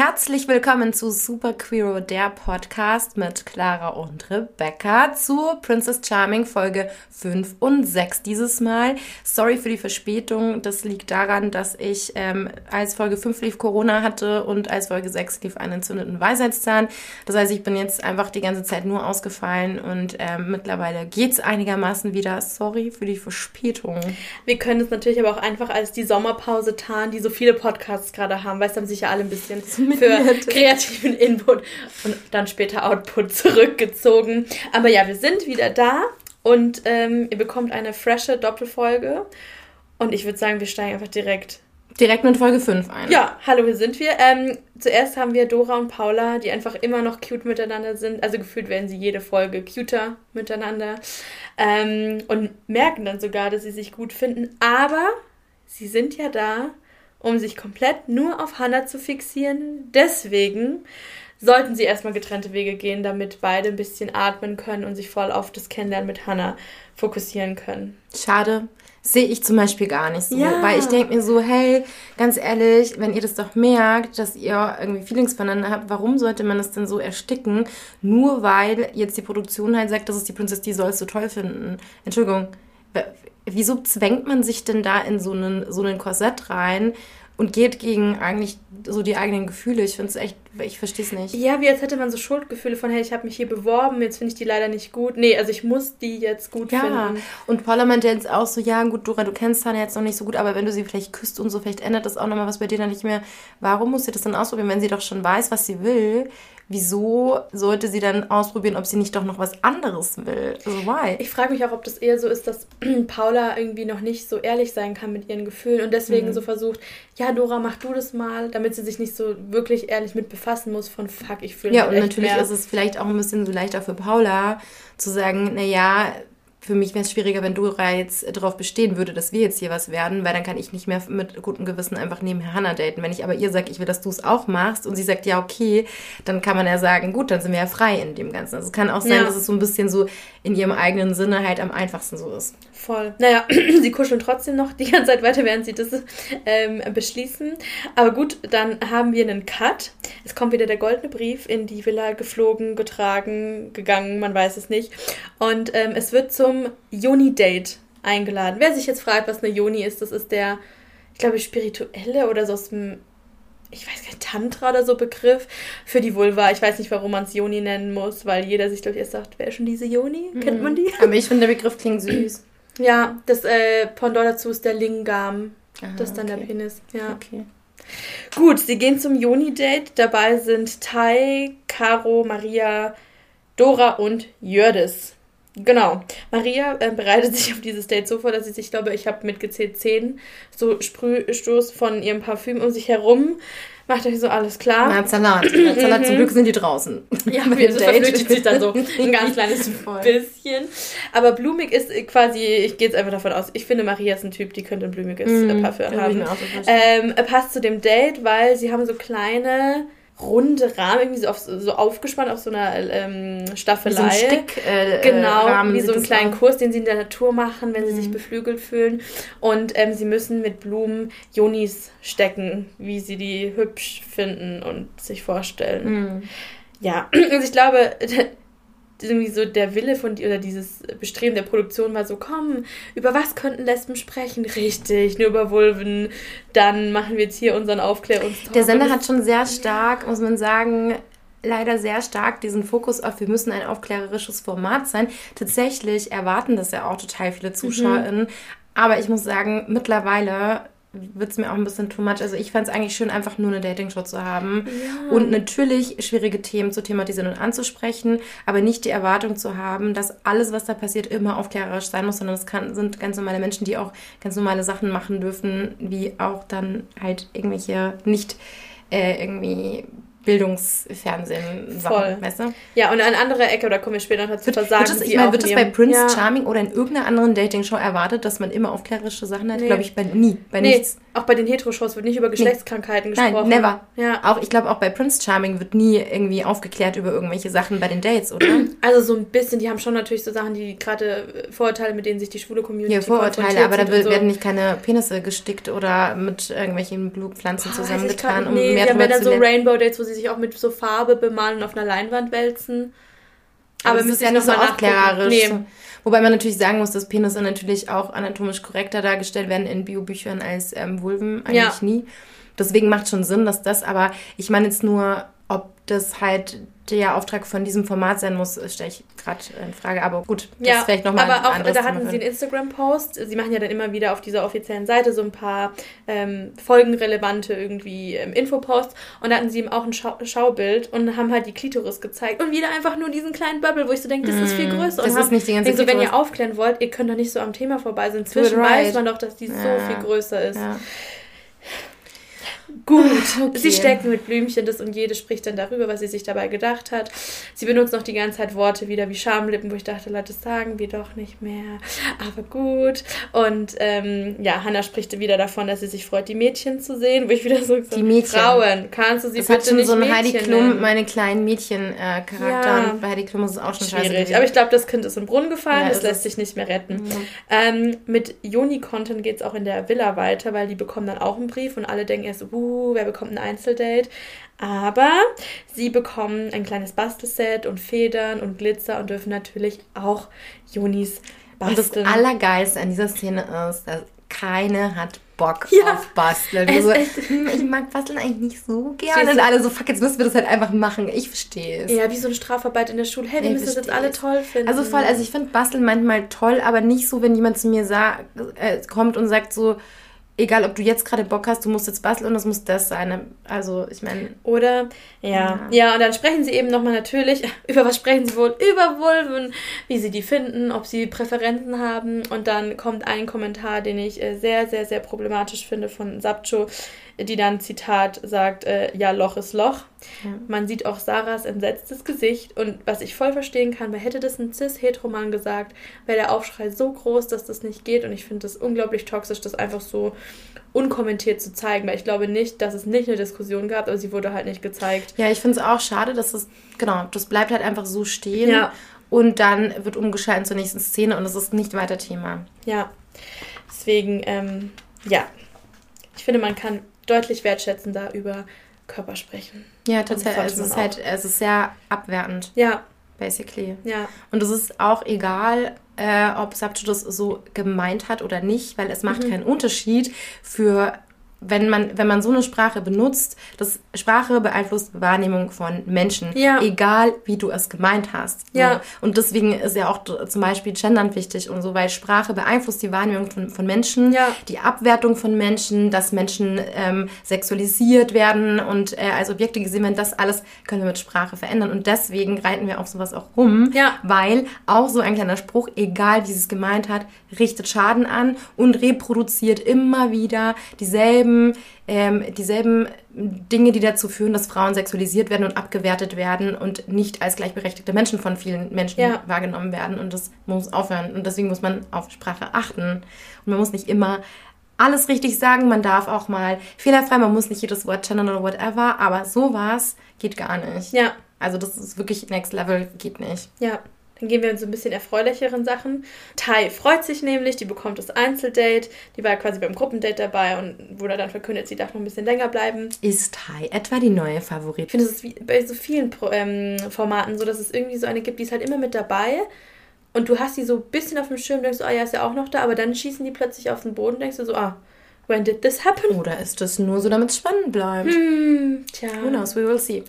Herzlich willkommen zu Super Queero, der Podcast mit Clara und Rebecca zu Princess Charming Folge 5 und 6 dieses Mal. Sorry für die Verspätung. Das liegt daran, dass ich ähm, als Folge 5 lief Corona hatte und als Folge 6 lief einen entzündeten Weisheitszahn. Das heißt, ich bin jetzt einfach die ganze Zeit nur ausgefallen und ähm, mittlerweile geht's einigermaßen wieder. Sorry für die Verspätung. Wir können es natürlich aber auch einfach als die Sommerpause tarnen, die so viele Podcasts gerade haben, weil es haben sich ja alle ein bisschen für kreativen Input und dann später Output zurückgezogen. Aber ja, wir sind wieder da und ähm, ihr bekommt eine frische Doppelfolge. Und ich würde sagen, wir steigen einfach direkt. Direkt mit Folge 5 ein. Ja, hallo, hier sind wir. Ähm, zuerst haben wir Dora und Paula, die einfach immer noch cute miteinander sind. Also gefühlt werden sie jede Folge cuter miteinander. Ähm, und merken dann sogar, dass sie sich gut finden. Aber sie sind ja da, um sich komplett nur auf Hannah zu fixieren. Deswegen sollten sie erstmal getrennte Wege gehen, damit beide ein bisschen atmen können und sich voll auf das Kennenlernen mit Hannah fokussieren können. Schade. Sehe ich zum Beispiel gar nicht so. Ja. Weil ich denke mir so, hey, ganz ehrlich, wenn ihr das doch merkt, dass ihr irgendwie Feelings voneinander habt, warum sollte man das denn so ersticken? Nur weil jetzt die Produktion halt sagt, das ist die Prinzessin, die sollst du toll finden. Entschuldigung, wieso zwängt man sich denn da in so einen, so einen Korsett rein und geht gegen eigentlich so die eigenen Gefühle? Ich finde es echt, ich verstehe es nicht. Ja, wie als hätte man so Schuldgefühle von, hey, ich habe mich hier beworben, jetzt finde ich die leider nicht gut. Nee, also ich muss die jetzt gut ja. finden. Und Paula meinte jetzt auch so, ja gut, Dora, du kennst Tanja jetzt noch nicht so gut, aber wenn du sie vielleicht küsst und so, vielleicht ändert das auch nochmal was bei dir dann nicht mehr. Warum muss sie das dann ausprobieren, wenn sie doch schon weiß, was sie will? wieso sollte sie dann ausprobieren, ob sie nicht doch noch was anderes will? Also why? Ich frage mich auch, ob das eher so ist, dass Paula irgendwie noch nicht so ehrlich sein kann mit ihren Gefühlen und deswegen mhm. so versucht, ja, Dora, mach du das mal, damit sie sich nicht so wirklich ehrlich mit befassen muss von fuck, ich fühle mich Ja, und natürlich mehr. ist es vielleicht auch ein bisschen so leichter für Paula zu sagen, naja, für mich wäre es schwieriger, wenn Dora jetzt darauf bestehen würde, dass wir jetzt hier was werden, weil dann kann ich nicht mehr mit gutem Gewissen einfach nebenher Hannah daten. Wenn ich aber ihr sage, ich will, dass du es auch machst und sie sagt, ja, okay, dann kann man ja sagen, gut, dann sind wir ja frei in dem Ganzen. Also es kann auch sein, ja. dass es so ein bisschen so in ihrem eigenen Sinne halt am einfachsten so ist. Voll. Naja, sie kuscheln trotzdem noch die ganze Zeit weiter, während sie das ähm, beschließen. Aber gut, dann haben wir einen Cut. Es kommt wieder der goldene Brief in die Villa geflogen, getragen, gegangen, man weiß es nicht. Und ähm, es wird zum Joni-Date eingeladen. Wer sich jetzt fragt, was eine Joni ist, das ist der, ich glaube, spirituelle oder so aus dem, ich weiß nicht, Tantra oder so Begriff für die Vulva. Ich weiß nicht, warum man es Joni nennen muss, weil jeder sich, glaube ich, erst sagt, wer ist schon diese Joni? Mhm. Kennt man die? Aber ich finde, der Begriff klingt süß. Ja, das äh, Pendant dazu ist der Lingam. Aha, das ist dann okay. der Penis. Ja. Okay. Gut, sie gehen zum Joni-Date. Dabei sind Tai, Caro, Maria, Dora und Jördis. Genau. Maria äh, bereitet sich auf dieses Date so vor, dass sie sich, glaube ich, habe mitgezählt zehn so Sprühstoß von ihrem Parfüm um sich herum. Macht euch so alles klar. Na, Salat. Salat, zum Glück sind die draußen. Ja, das verflüchtigt sich dann so ein ganz kleines bisschen. Aber blumig ist quasi, ich gehe jetzt einfach davon aus, ich finde, Maria ist ein Typ, die könnte ein blumiges mm, Parfüm haben. Ähm, passt zu dem Date, weil sie haben so kleine runde Rahmen, irgendwie so, auf, so aufgespannt auf so einer ähm, Staffelei. Wie so ein Stick, äh, genau, Rahmen wie so einen kleinen auch. Kurs, den sie in der Natur machen, wenn mhm. sie sich mhm. beflügelt fühlen. Und ähm, sie müssen mit Blumen Jonis stecken, wie sie die hübsch finden und sich vorstellen. Mhm. Ja, also ich glaube, irgendwie so der Wille von dir oder dieses Bestreben der Produktion war so, komm, über was könnten Lesben sprechen? Richtig, nur über Vulven. Dann machen wir jetzt hier unseren Aufklärungstalk. Der Sender hat schon sehr stark, muss man sagen, leider sehr stark diesen Fokus auf, wir müssen ein aufklärerisches Format sein. Tatsächlich erwarten das ja auch total viele ZuschauerInnen. Mhm. Aber ich muss sagen, mittlerweile wird es mir auch ein bisschen too much. Also ich fand es eigentlich schön, einfach nur eine Dating-Show zu haben ja. und natürlich schwierige Themen zu thematisieren und anzusprechen, aber nicht die Erwartung zu haben, dass alles, was da passiert, immer aufklärerisch sein muss, sondern es kann, sind ganz normale Menschen, die auch ganz normale Sachen machen dürfen, wie auch dann halt irgendwelche nicht äh, irgendwie Bildungsfernsehen Voll. weißt du? Ja, und eine andere Ecke, da kommen wir später noch dazu versagen. Wird das, ich meine, wird das bei Prince ja. Charming oder in irgendeiner anderen Dating-Show erwartet, dass man immer aufklärerische Sachen hat? Nee. Glaube ich bei nie, bei nee. nichts. Auch bei den Hetero-Shows wird nicht über Geschlechtskrankheiten nee. gesprochen. Nein, never. Ja. Auch, ich glaube, auch bei Prince Charming wird nie irgendwie aufgeklärt über irgendwelche Sachen bei den Dates, oder? Also so ein bisschen, die haben schon natürlich so Sachen, die gerade Vorurteile, mit denen sich die schwule Community Ja, Vorurteile, aber da so. werden nicht keine Penisse gestickt oder mit irgendwelchen Blutpflanzen zusammengetan, um nee, mehr die haben ja dann so Rainbow-Dates, wo sie sich auch mit so Farbe bemalen und auf einer Leinwand wälzen. Aber, aber das ist ja nicht so aufklärerisch. Nee. Wobei man natürlich sagen muss, dass Penisse natürlich auch anatomisch korrekter dargestellt werden in Biobüchern als ähm, Vulven. Eigentlich ja. nie. Deswegen macht schon Sinn, dass das, aber ich meine jetzt nur, ob das halt der Auftrag von diesem Format sein muss, stelle ich gerade in Frage. Aber gut, das ja, vielleicht nochmal Aber auch da hatten sie einen Instagram-Post. Sie machen ja dann immer wieder auf dieser offiziellen Seite so ein paar ähm, folgenrelevante irgendwie ähm, Infoposts. Und da hatten sie eben auch ein Schau Schaubild und haben halt die Klitoris gezeigt. Und wieder einfach nur diesen kleinen Bubble, wo ich so denke, das ist viel mm, größer. Das und ist haben, nicht die ganze so, wenn ihr aufklären wollt, ihr könnt doch nicht so am Thema vorbei sein. Inzwischen right. weiß man doch, dass die ja. so viel größer ist. Ja. Gut, okay. sie steckt mit Blümchen das und jede spricht dann darüber, was sie sich dabei gedacht hat. Sie benutzt noch die ganze Zeit Worte wieder wie Schamlippen, wo ich dachte, Leute, das sagen wir doch nicht mehr. Aber gut. Und ähm, ja, Hannah spricht wieder davon, dass sie sich freut, die Mädchen zu sehen, wo ich wieder so die Mädchen. Frauen, kannst du sie das bitte hat schon nicht so ein Heidi Klum, meine kleinen Mädchen-Charakter. Äh, ja. bei Heidi Klum ist es auch schon schwierig. Aber ich glaube, das Kind ist im Brunnen gefallen, ja, es lässt sich nicht mehr retten. Mhm. Ähm, mit Joni-Content geht es auch in der Villa weiter, weil die bekommen dann auch einen Brief und alle denken erst, uh, wer bekommt ein Einzeldate. Aber sie bekommen ein kleines Bastelset und Federn und Glitzer und dürfen natürlich auch Jonis basteln. Und das Allergeilste an dieser Szene ist, dass keine hat Bock ja, auf Basteln. Also, ich mag Basteln eigentlich nicht so gerne. Und alle so, fuck, jetzt müssen wir das halt einfach machen. Ich verstehe es. Ja, wie so eine Strafarbeit in der Schule. Hey, wir müssen das jetzt alle toll finden. Also voll, also ich finde Basteln manchmal toll, aber nicht so, wenn jemand zu mir sagt, äh, kommt und sagt so, egal ob du jetzt gerade Bock hast, du musst jetzt basteln und das muss das sein. Also, ich meine. Oder, ja. ja. Ja, und dann sprechen sie eben nochmal natürlich, über was sprechen sie wohl? Über Vulven, wie sie die finden, ob sie Präferenzen haben. Und dann kommt ein Kommentar, den ich äh, sehr, sehr, sehr problematisch finde von Sapcho die dann, Zitat, sagt, äh, ja, Loch ist Loch. Ja. Man sieht auch Sarahs entsetztes Gesicht und was ich voll verstehen kann, weil hätte das ein cis-heteroman gesagt, wäre der Aufschrei so groß, dass das nicht geht und ich finde das unglaublich toxisch, das einfach so unkommentiert zu zeigen, weil ich glaube nicht, dass es nicht eine Diskussion gab, aber sie wurde halt nicht gezeigt. Ja, ich finde es auch schade, dass es, genau, das bleibt halt einfach so stehen ja. und dann wird umgeschaltet zur nächsten Szene und es ist nicht weiter Thema. Ja, deswegen, ähm, ja, ich finde, man kann deutlich wertschätzender über Körper sprechen. Ja, tatsächlich. Es ist halt, es ist sehr abwertend. Ja. Basically. Ja. Und es ist auch egal, äh, ob Sabcho das so gemeint hat oder nicht, weil es macht mhm. keinen Unterschied für wenn man, wenn man so eine Sprache benutzt, das Sprache beeinflusst Wahrnehmung von Menschen, ja. egal wie du es gemeint hast. Ja. Und deswegen ist ja auch zum Beispiel Gendern wichtig und so, weil Sprache beeinflusst die Wahrnehmung von, von Menschen, ja. die Abwertung von Menschen, dass Menschen ähm, sexualisiert werden und äh, als Objekte gesehen werden, das alles können wir mit Sprache verändern. Und deswegen reiten wir auf sowas auch rum, ja. weil auch so ein kleiner Spruch, egal wie es gemeint hat, richtet Schaden an und reproduziert immer wieder dieselben dieselben, ähm, dieselben Dinge, die dazu führen, dass Frauen sexualisiert werden und abgewertet werden und nicht als gleichberechtigte Menschen von vielen Menschen ja. wahrgenommen werden. Und das muss aufhören. Und deswegen muss man auf Sprache achten. Und man muss nicht immer alles richtig sagen. Man darf auch mal fehlerfrei, man muss nicht jedes Wort gendern oder whatever. Aber sowas geht gar nicht. Ja. Also das ist wirklich Next Level, geht nicht. Ja. Dann gehen wir in so ein bisschen erfreulicheren Sachen. Tai freut sich nämlich, die bekommt das Einzeldate. Die war quasi beim Gruppendate dabei und wurde dann verkündet, sie darf noch ein bisschen länger bleiben. Ist Tai etwa die neue Favoritin? Ich finde, es ist bei so vielen ähm, Formaten so, dass es irgendwie so eine gibt, die ist halt immer mit dabei. Und du hast sie so ein bisschen auf dem Schirm, denkst du, ah ja, ist ja auch noch da, aber dann schießen die plötzlich auf den Boden, denkst du so, ah, When did this happen? Oder ist das nur so, damit es spannend bleibt? Hm, tja. Who knows, we will see.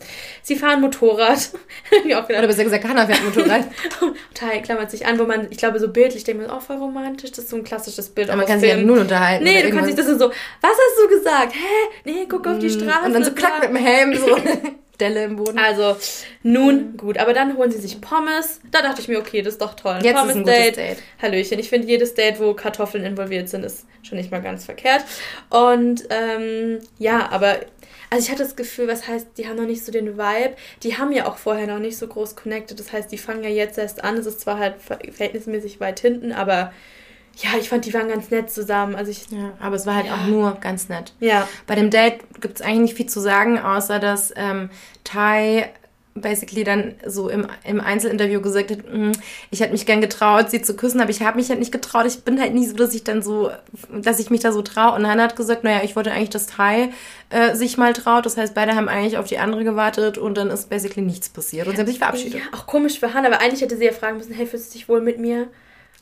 Sie fahren Motorrad. Oder besser gesagt, Hannah fährt Motorrad. Teil klammert sich an, wo man, ich glaube, so bildlich denkt man, oh, voll romantisch, das ist so ein klassisches Bild. Aber man kann sich ja nur unterhalten. Nee, du kannst sich das so, was hast du gesagt? Hä? Nee, guck auf die hm. Straße. Und dann so klack mit dem Helm, so. Delle im Boden. Also, nun, gut. Aber dann holen sie sich Pommes. Da dachte ich mir, okay, das ist doch toll. Jetzt Pommes ist ein Date. Date. Hallöchen. Ich finde, jedes Date, wo Kartoffeln involviert sind, ist schon nicht mal ganz verkehrt. Und ähm, ja, aber also ich hatte das Gefühl, was heißt, die haben noch nicht so den Vibe. Die haben ja auch vorher noch nicht so groß connected. Das heißt, die fangen ja jetzt erst an. Es ist zwar halt verhältnismäßig weit hinten, aber ja, ich fand, die waren ganz nett zusammen. Also ich, ja, aber es war halt ja. auch nur ganz nett. Ja. Bei dem Date gibt es eigentlich nicht viel zu sagen, außer dass ähm, Ty basically dann so im, im Einzelinterview gesagt hat, mm, ich hätte mich gern getraut, sie zu küssen, aber ich habe mich halt nicht getraut. Ich bin halt nie so, dass ich dann so, dass ich mich da so traue. Und Hannah hat gesagt, naja, ich wollte eigentlich, dass Ty äh, sich mal traut. Das heißt, beide haben eigentlich auf die andere gewartet und dann ist basically nichts passiert und sie haben sich verabschiedet. Ja, auch komisch für Hannah, aber eigentlich hätte sie ja fragen müssen, hey, fühlst du dich wohl mit mir?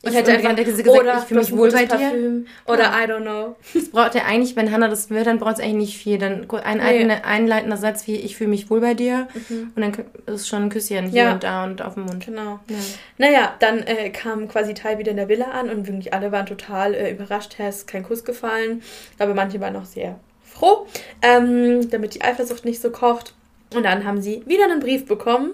Ich hätte einfach gesagt, oder ich fühle mich wohl bei dir. Oder ja. I don't know. Das braucht ja eigentlich, wenn Hannah das will, dann braucht es eigentlich nicht viel. Dann ein nee. einleitender Satz wie ich fühle mich wohl bei dir mhm. und dann ist schon ein Küsschen hier ja. und da und auf dem Mund. Genau. Ja. Naja, dann äh, kam quasi Teil wieder in der Villa an und wirklich alle waren total äh, überrascht. Er ist kein Kuss gefallen, aber manche waren auch sehr froh, ähm, damit die Eifersucht nicht so kocht. Und dann haben sie wieder einen Brief bekommen,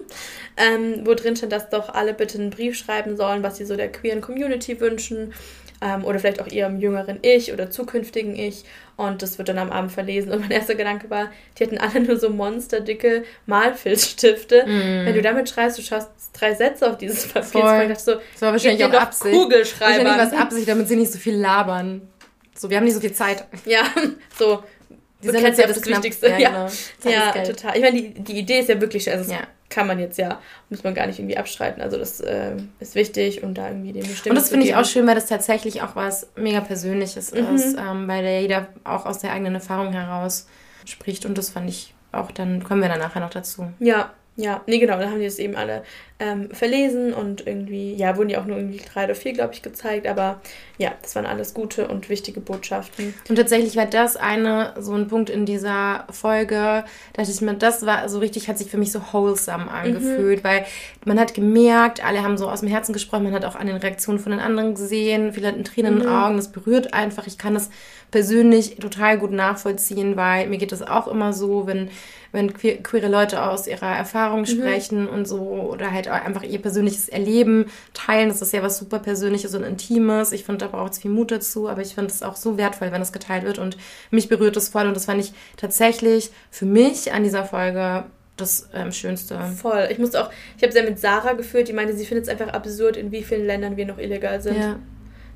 ähm, wo drin steht, dass doch alle bitte einen Brief schreiben sollen, was sie so der queeren Community wünschen. Ähm, oder vielleicht auch ihrem jüngeren Ich oder zukünftigen Ich. Und das wird dann am Abend verlesen. Und mein erster Gedanke war, die hatten alle nur so monsterdicke Malfilzstifte. Mm. Wenn du damit schreibst, du schaust drei Sätze auf dieses Papier. Voll. Ich dachte so, das war wahrscheinlich auch Absicht. Kugelschreiber. Wahrscheinlich was Absicht, damit sie nicht so viel labern. So, wir haben nicht so viel Zeit. Ja, so, die sind jetzt ja das, das Wichtigste. Ja. Genau. ja total. Ich meine, die, die Idee ist ja wirklich, also ja. kann man jetzt ja, muss man gar nicht irgendwie abstreiten. Also das äh, ist wichtig und da irgendwie den Stimme Und das finde ich auch schön, weil das tatsächlich auch was mega Persönliches mhm. ist, ähm, weil der jeder auch aus der eigenen Erfahrung heraus spricht und das fand ich auch, dann kommen wir dann nachher noch dazu. Ja, ja, nee, genau, da haben die das eben alle ähm, verlesen und irgendwie, ja, wurden die auch nur irgendwie drei oder vier, glaube ich, gezeigt, aber ja, das waren alles gute und wichtige Botschaften. Und tatsächlich war das eine, so ein Punkt in dieser Folge, dass ich mir, das war so richtig, hat sich für mich so wholesome angefühlt, mhm. weil man hat gemerkt, alle haben so aus dem Herzen gesprochen, man hat auch an den Reaktionen von den anderen gesehen, viele hatten Tränen mhm. in den mhm. Augen, das berührt einfach, ich kann das persönlich total gut nachvollziehen, weil mir geht das auch immer so, wenn wenn que queere Leute aus ihrer Erfahrung mhm. sprechen und so oder halt einfach ihr persönliches Erleben teilen. Das ist ja was super Persönliches und Intimes. Ich finde, da braucht es viel Mut dazu, aber ich finde es auch so wertvoll, wenn es geteilt wird und mich berührt es voll und das fand ich tatsächlich für mich an dieser Folge das ähm, Schönste. Voll. Ich musste auch, ich habe sehr mit Sarah gefühlt, die meinte, sie findet es einfach absurd, in wie vielen Ländern wir noch illegal sind. Ja.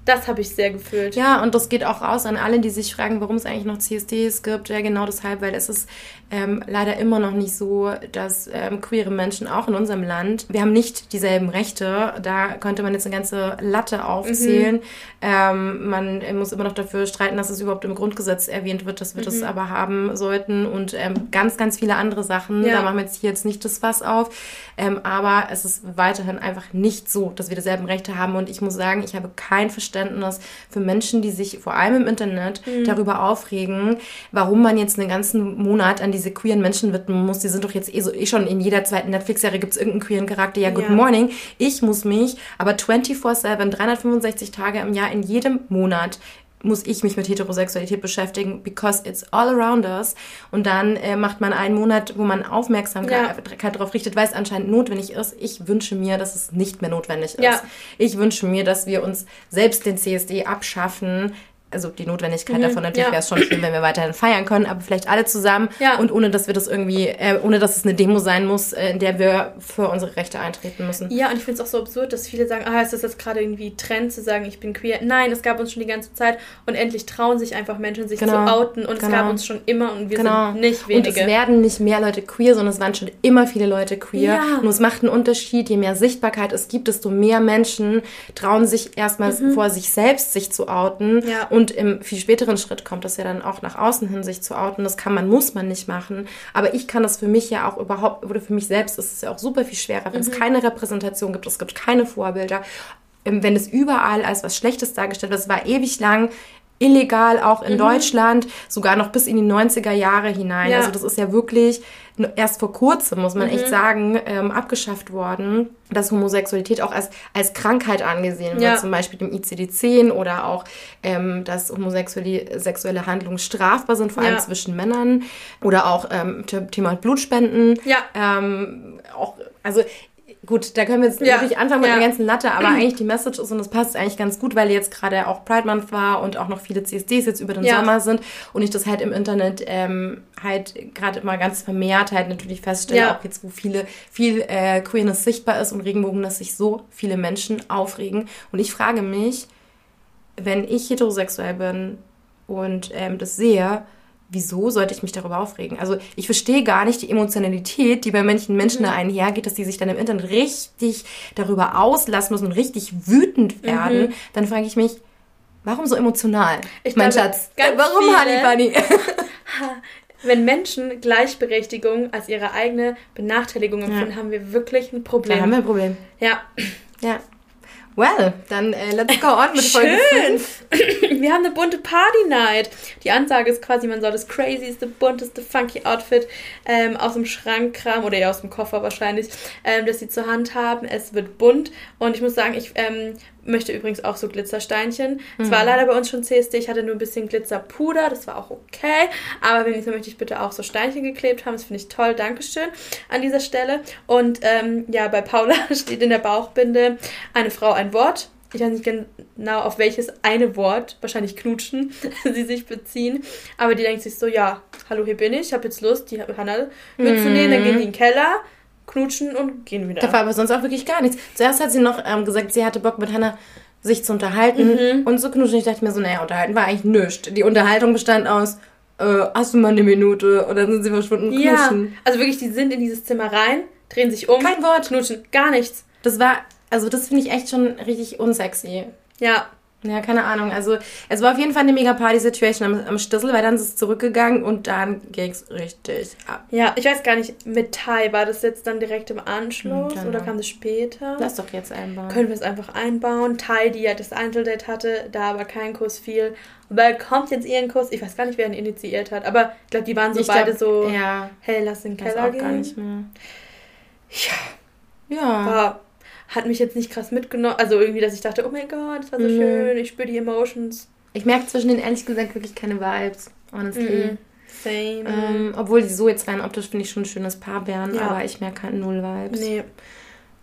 Das habe ich sehr gefühlt. Ja, und das geht auch raus an alle, die sich fragen, warum es eigentlich noch CSDs gibt. Ja, genau deshalb, weil es ist ähm, leider immer noch nicht so, dass ähm, queere Menschen auch in unserem Land, wir haben nicht dieselben Rechte. Da könnte man jetzt eine ganze Latte aufzählen. Mhm. Ähm, man muss immer noch dafür streiten, dass es überhaupt im Grundgesetz erwähnt wird, dass wir mhm. das aber haben sollten und ähm, ganz, ganz viele andere Sachen. Ja. Da machen wir jetzt hier jetzt nicht das Fass auf. Ähm, aber es ist weiterhin einfach nicht so, dass wir dieselben Rechte haben. Und ich muss sagen, ich habe kein Verständnis für Menschen, die sich vor allem im Internet mhm. darüber aufregen, warum man jetzt einen ganzen Monat an diese queeren Menschen widmen muss. Die sind doch jetzt eh, so, eh schon in jeder zweiten Netflix-Serie gibt es irgendeinen queeren Charakter. Ja, good ja. morning. Ich muss mich aber 24-7, 365 Tage im Jahr in jedem Monat muss ich mich mit Heterosexualität beschäftigen, because it's all around us. Und dann äh, macht man einen Monat, wo man Aufmerksamkeit ja. darauf richtet, weil es anscheinend notwendig ist. Ich wünsche mir, dass es nicht mehr notwendig ist. Ja. Ich wünsche mir, dass wir uns selbst den CSD abschaffen, also die Notwendigkeit mhm, davon natürlich ja. wäre es schon schön, wenn wir weiterhin feiern können, aber vielleicht alle zusammen ja. und ohne, dass wir das irgendwie, äh, ohne dass es eine Demo sein muss, äh, in der wir für unsere Rechte eintreten müssen. Ja, und ich finde es auch so absurd, dass viele sagen, ah, ist das jetzt gerade irgendwie Trend zu sagen, ich bin queer? Nein, es gab uns schon die ganze Zeit und endlich trauen sich einfach Menschen, sich genau. zu outen und genau. es gab uns schon immer und wir genau. sind nicht wenige. Und es werden nicht mehr Leute queer, sondern es waren schon immer viele Leute queer. Ja. Und es macht einen Unterschied, je mehr Sichtbarkeit es gibt, desto mehr Menschen trauen sich erstmal mhm. vor sich selbst sich zu outen ja. Und im viel später späteren Schritt kommt das ja dann auch nach außen hin, sich zu outen. Das kann man, muss man nicht machen. Aber ich kann das für mich ja auch überhaupt, oder für mich selbst ist es ja auch super viel schwerer, wenn mhm. es keine Repräsentation gibt, es gibt keine Vorbilder. Ähm, wenn es überall als was Schlechtes dargestellt wird, es war ewig lang illegal, auch in mhm. Deutschland, sogar noch bis in die 90er Jahre hinein. Ja. Also das ist ja wirklich erst vor kurzem, muss man mhm. echt sagen, ähm, abgeschafft worden, dass Homosexualität auch als, als Krankheit angesehen ja. wird, zum Beispiel im ICD-10 oder auch, ähm, dass homosexuelle sexuelle Handlungen strafbar sind, vor allem ja. zwischen Männern oder auch ähm, Thema Blutspenden. Ja. Ähm, auch, also gut, da können wir jetzt ja. wirklich anfangen mit ja. der ganzen Latte, aber eigentlich die Message ist und das passt eigentlich ganz gut, weil jetzt gerade auch Pride Month war und auch noch viele CSDs jetzt über den ja. Sommer sind und ich das halt im Internet ähm, halt gerade immer ganz vermehrt halt natürlich feststelle, auch jetzt, wo viele, viel äh, Queerness sichtbar ist und Regenbogen, dass sich so viele Menschen aufregen. Und ich frage mich, wenn ich heterosexuell bin und ähm, das sehe, wieso sollte ich mich darüber aufregen? Also ich verstehe gar nicht die Emotionalität, die bei manchen Menschen mhm. da einhergeht, dass die sich dann im Internet richtig darüber auslassen müssen und richtig wütend werden. Mhm. Dann frage ich mich, warum so emotional? Ich mein glaube, Schatz, warum Honey Bunny? Wenn Menschen Gleichberechtigung als ihre eigene Benachteiligung empfinden, ja. haben wir wirklich ein Problem. Da haben wir ein Problem. Ja. Ja. Well, dann äh, let's go on mit Folge 5. Wir haben eine bunte Party Night. Die Ansage ist quasi, man soll das crazyste, bunteste, funky Outfit ähm, aus dem Schrank kramen oder ja aus dem Koffer wahrscheinlich, ähm, das sie zur Hand haben. Es wird bunt und ich muss sagen, ich ähm, möchte übrigens auch so Glitzersteinchen. Es mhm. war leider bei uns schon CSD, ich hatte nur ein bisschen Glitzerpuder, das war auch okay. Aber wenn ich so möchte ich bitte auch so Steinchen geklebt haben. Das finde ich toll. Dankeschön an dieser Stelle. Und ähm, ja, bei Paula steht in der Bauchbinde eine Frau, ein Wort. Ich weiß nicht genau, auf welches eine Wort, wahrscheinlich knutschen, sie sich beziehen. Aber die denkt sich so, ja, hallo, hier bin ich, ich habe jetzt Lust, die Hanna mitzunehmen. Mhm. Dann gehen die in den Keller knutschen und gehen wieder. Da war aber sonst auch wirklich gar nichts. Zuerst hat sie noch ähm, gesagt, sie hatte Bock mit Hannah sich zu unterhalten mhm. und zu knutschen. Ich dachte mir so, naja, unterhalten war eigentlich nichts. Die Unterhaltung bestand aus, äh, hast du mal eine Minute? Und dann sind sie verschwunden knutschen. Ja, also wirklich, die sind in dieses Zimmer rein, drehen sich um. Kein Wort. Knutschen, gar nichts. Das war, also das finde ich echt schon richtig unsexy. Ja, ja, keine Ahnung. Also es war auf jeden Fall eine mega Party-Situation am, am Stissel, weil dann ist es zurückgegangen und dann ging es richtig ab. Ja, ich weiß gar nicht, mit Thai, war das jetzt dann direkt im Anschluss genau. oder kam das später? Lass doch jetzt einbauen. Können wir es einfach einbauen. Thai, die ja das Einzeldate hatte, da aber kein Kuss fiel. Aber kommt jetzt ihren Kuss? Ich weiß gar nicht, wer ihn initiiert hat, aber ich glaube, die waren so ich beide glaub, so, ja, hey, lass den Keller auch gehen. gar nicht mehr. Ja. Ja. War hat mich jetzt nicht krass mitgenommen. Also irgendwie, dass ich dachte, oh mein Gott, das war so mhm. schön, ich spüre die Emotions. Ich merke zwischen denen ehrlich gesagt wirklich keine Vibes, honestly. Mhm. Same. Ähm, obwohl die so jetzt rein optisch finde ich schon ein schönes Paar wären, ja. aber ich merke halt null Vibes. Nee.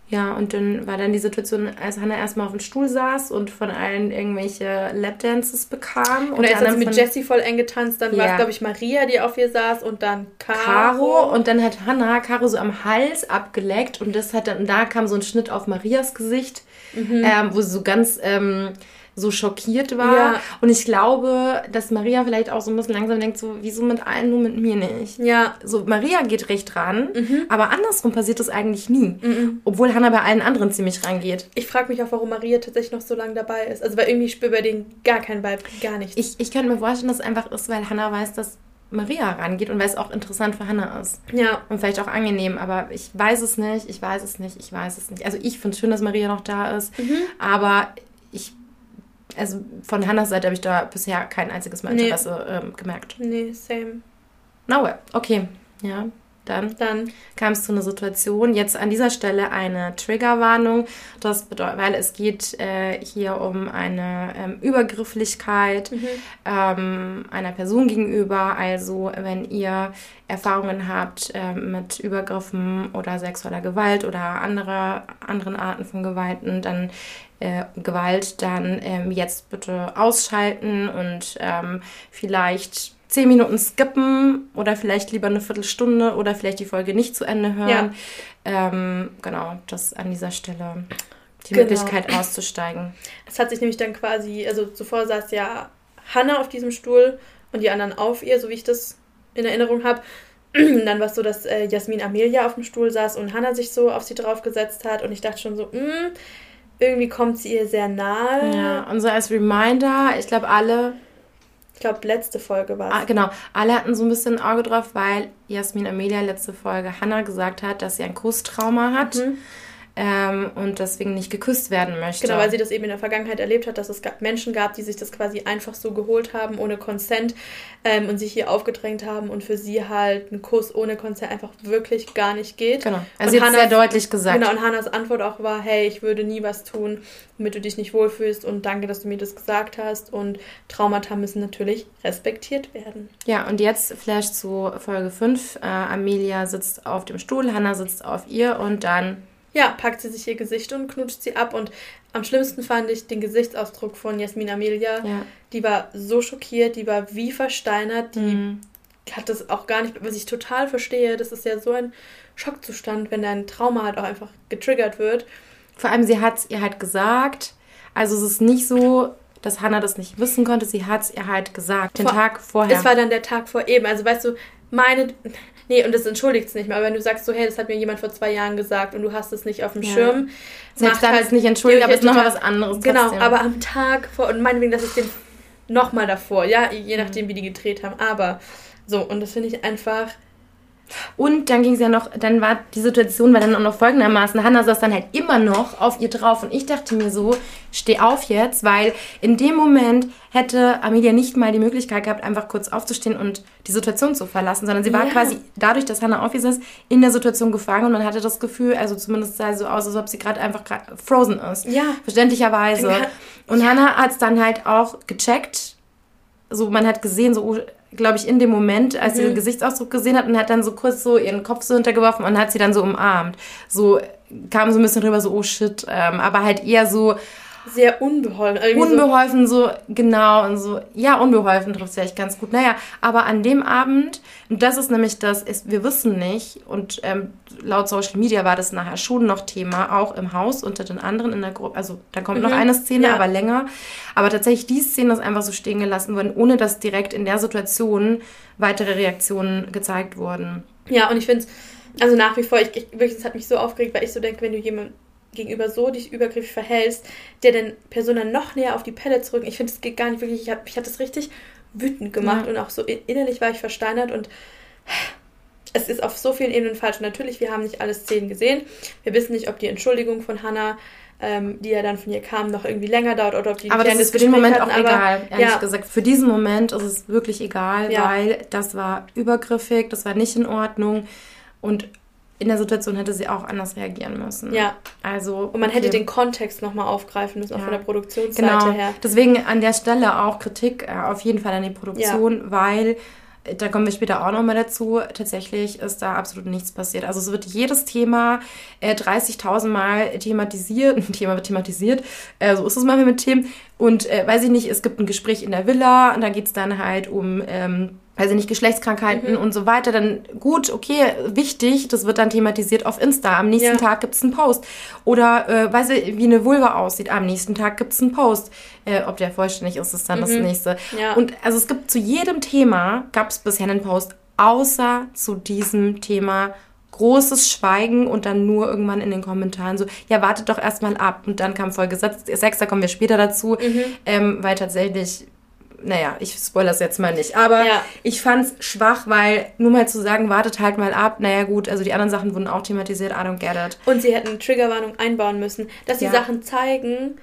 Ja, und dann war dann die Situation, als Hannah erstmal auf dem Stuhl saß und von allen irgendwelche Lapdances bekam. Und er ist mit Jessie voll eng getanzt. Dann ja. war es, glaube ich, Maria, die auf ihr saß und dann Caro. Caro. Und dann hat Hannah Caro so am Hals abgeleckt und das hat dann, da kam so ein Schnitt auf Marias Gesicht, mhm. ähm, wo sie so ganz. Ähm, so schockiert war. Ja. Und ich glaube, dass Maria vielleicht auch so ein bisschen langsam denkt, so, wieso mit allen, nur mit mir nicht? Ja. So, Maria geht recht ran, mhm. aber andersrum passiert das eigentlich nie. Mhm. Obwohl Hannah bei allen anderen ziemlich rangeht. Ich frage mich auch, warum Maria tatsächlich noch so lange dabei ist. Also, weil irgendwie spürt bei denen gar kein Vibe, gar nichts. Ich, ich könnte mir vorstellen, dass es einfach ist, weil Hannah weiß, dass Maria rangeht und weil es auch interessant für Hannah ist. Ja. Und vielleicht auch angenehm, aber ich weiß es nicht, ich weiß es nicht, ich weiß es nicht. Also ich finde es schön, dass Maria noch da ist, mhm. aber ich also von Hannas Seite habe ich da bisher kein einziges Mal Interesse nee. ähm, gemerkt. Nee, same. Na well, okay. Ja, dann, dann. kam es zu einer Situation. Jetzt an dieser Stelle eine Triggerwarnung. Das bedeutet, weil es geht äh, hier um eine ähm, Übergrifflichkeit mhm. ähm, einer Person gegenüber. Also wenn ihr Erfahrungen habt äh, mit Übergriffen oder sexueller Gewalt oder andere, anderen Arten von Gewalten, dann äh, Gewalt, dann ähm, jetzt bitte ausschalten und ähm, vielleicht zehn Minuten skippen oder vielleicht lieber eine Viertelstunde oder vielleicht die Folge nicht zu Ende hören. Ja. Ähm, genau, das an dieser Stelle die genau. Möglichkeit auszusteigen. Es hat sich nämlich dann quasi, also zuvor saß ja Hannah auf diesem Stuhl und die anderen auf ihr, so wie ich das in Erinnerung habe. dann war es so, dass äh, Jasmin Amelia auf dem Stuhl saß und Hannah sich so auf sie draufgesetzt hat und ich dachte schon so, mh, mm, irgendwie kommt sie ihr sehr nahe. Ja, und so als Reminder, ich glaube alle. Ich glaube, letzte Folge war es. Ah, genau. Alle hatten so ein bisschen ein Auge drauf, weil Jasmin Amelia letzte Folge Hannah gesagt hat, dass sie ein Kusstrauma hat. Mhm ähm, und deswegen nicht geküsst werden möchte. Genau, weil sie das eben in der Vergangenheit erlebt hat, dass es Menschen gab, die sich das quasi einfach so geholt haben, ohne Consent ähm, und sich hier aufgedrängt haben und für sie halt ein Kuss ohne Consent einfach wirklich gar nicht geht. Genau, also sie hat sehr deutlich gesagt. Genau, und Hannas Antwort auch war, hey, ich würde nie was tun, damit du dich nicht wohlfühlst und danke, dass du mir das gesagt hast und Traumata müssen natürlich respektiert werden. Ja, und jetzt Flash zu Folge 5. Äh, Amelia sitzt auf dem Stuhl, Hannah sitzt auf ihr und dann ja, packt sie sich ihr Gesicht und knutscht sie ab. Und am schlimmsten fand ich den Gesichtsausdruck von Jasmin Amelia. Ja. Die war so schockiert, die war wie versteinert, die mhm. hat das auch gar nicht, was ich total verstehe. Das ist ja so ein Schockzustand, wenn dein Trauma halt auch einfach getriggert wird. Vor allem, sie hat es ihr halt gesagt. Also es ist nicht so, dass Hannah das nicht wissen konnte. Sie hat es ihr halt gesagt, den vor, Tag vorher. Es war dann der Tag vor eben. Also weißt du, meine. Nee, und das entschuldigt es nicht mehr. Aber wenn du sagst so, hey, das hat mir jemand vor zwei Jahren gesagt und du hast es nicht auf dem ja. Schirm. Selbst dann halt ist nicht entschuldigt, aber es ist nochmal was anderes. Genau, trotzdem. aber am Tag vor, und meinetwegen, das ist den nochmal davor, ja, je nachdem, mhm. wie die gedreht haben. Aber so, und das finde ich einfach und dann ging es ja noch, dann war die Situation war dann auch noch folgendermaßen, Hannah saß dann halt immer noch auf ihr drauf und ich dachte mir so, steh auf jetzt, weil in dem Moment hätte Amelia nicht mal die Möglichkeit gehabt, einfach kurz aufzustehen und die Situation zu verlassen, sondern sie war ja. quasi dadurch, dass Hannah auf ihr saß, in der Situation gefangen und man hatte das Gefühl, also zumindest sah es so aus, als ob sie gerade einfach grad frozen ist. Ja. Verständlicherweise. Und ja. Hannah hat es dann halt auch gecheckt, so man hat gesehen, so oh, glaube ich, in dem Moment, als mhm. sie den Gesichtsausdruck gesehen hat und hat dann so kurz so ihren Kopf so hintergeworfen und hat sie dann so umarmt. So kam so ein bisschen rüber, so, oh shit, ähm, aber halt eher so, sehr unbeholfen. Unbeholfen, so, genau, und so, ja, unbeholfen trifft es echt ganz gut. Naja, aber an dem Abend, und das ist nämlich das, ist, wir wissen nicht, und ähm, laut Social Media war das nachher schon noch Thema, auch im Haus unter den anderen in der Gruppe, also da kommt mhm. noch eine Szene, ja. aber länger. Aber tatsächlich, die Szene ist einfach so stehen gelassen worden, ohne dass direkt in der Situation weitere Reaktionen gezeigt wurden. Ja, und ich finde es, also nach wie vor, ich, ich, wirklich, das hat mich so aufgeregt, weil ich so denke, wenn du jemand gegenüber so dich übergriffig verhältst, der den Person dann noch näher auf die Pelle zu rücken. Ich finde, es geht gar nicht wirklich. Ich, hatte es richtig wütend gemacht ja. und auch so innerlich war ich versteinert und es ist auf so vielen Ebenen falsch. natürlich, wir haben nicht alle Szenen gesehen. Wir wissen nicht, ob die Entschuldigung von Hannah, ähm, die ja dann von ihr kam, noch irgendwie länger dauert oder ob die Aber das ist für den Moment hatten, auch egal, ehrlich ja. gesagt. Für diesen Moment ist es wirklich egal, ja. weil das war übergriffig, das war nicht in Ordnung und in der Situation hätte sie auch anders reagieren müssen. Ja. Also. Und man okay. hätte den Kontext nochmal aufgreifen müssen, auch von der Produktionsseite genau. her. Deswegen an der Stelle auch Kritik äh, auf jeden Fall an die Produktion, ja. weil äh, da kommen wir später auch nochmal dazu. Tatsächlich ist da absolut nichts passiert. Also es wird jedes Thema äh, 30.000 Mal thematisiert. Ein Thema wird thematisiert. Äh, so ist es manchmal mit Themen. Und äh, weiß ich nicht, es gibt ein Gespräch in der Villa und da geht es dann halt um ähm, also nicht Geschlechtskrankheiten mhm. und so weiter, dann gut, okay, wichtig, das wird dann thematisiert auf Insta. Am nächsten ja. Tag gibt's einen Post. Oder, äh, weiß ich, wie eine Vulva aussieht, am nächsten Tag gibt's einen Post. Äh, ob der vollständig ist, ist dann mhm. das nächste. Ja. Und also es gibt zu jedem Thema, gab's bisher einen Post, außer zu diesem Thema großes Schweigen und dann nur irgendwann in den Kommentaren so, ja, wartet doch erstmal ab. Und dann kam Folge 6, da kommen wir später dazu, mhm. ähm, weil tatsächlich naja, ich spoilere es jetzt mal nicht. Aber ja. ich fand es schwach, weil nur mal zu sagen, wartet halt mal ab, naja gut, also die anderen Sachen wurden auch thematisiert, I don't get it. Und sie hätten eine Triggerwarnung einbauen müssen, dass die ja. Sachen zeigen,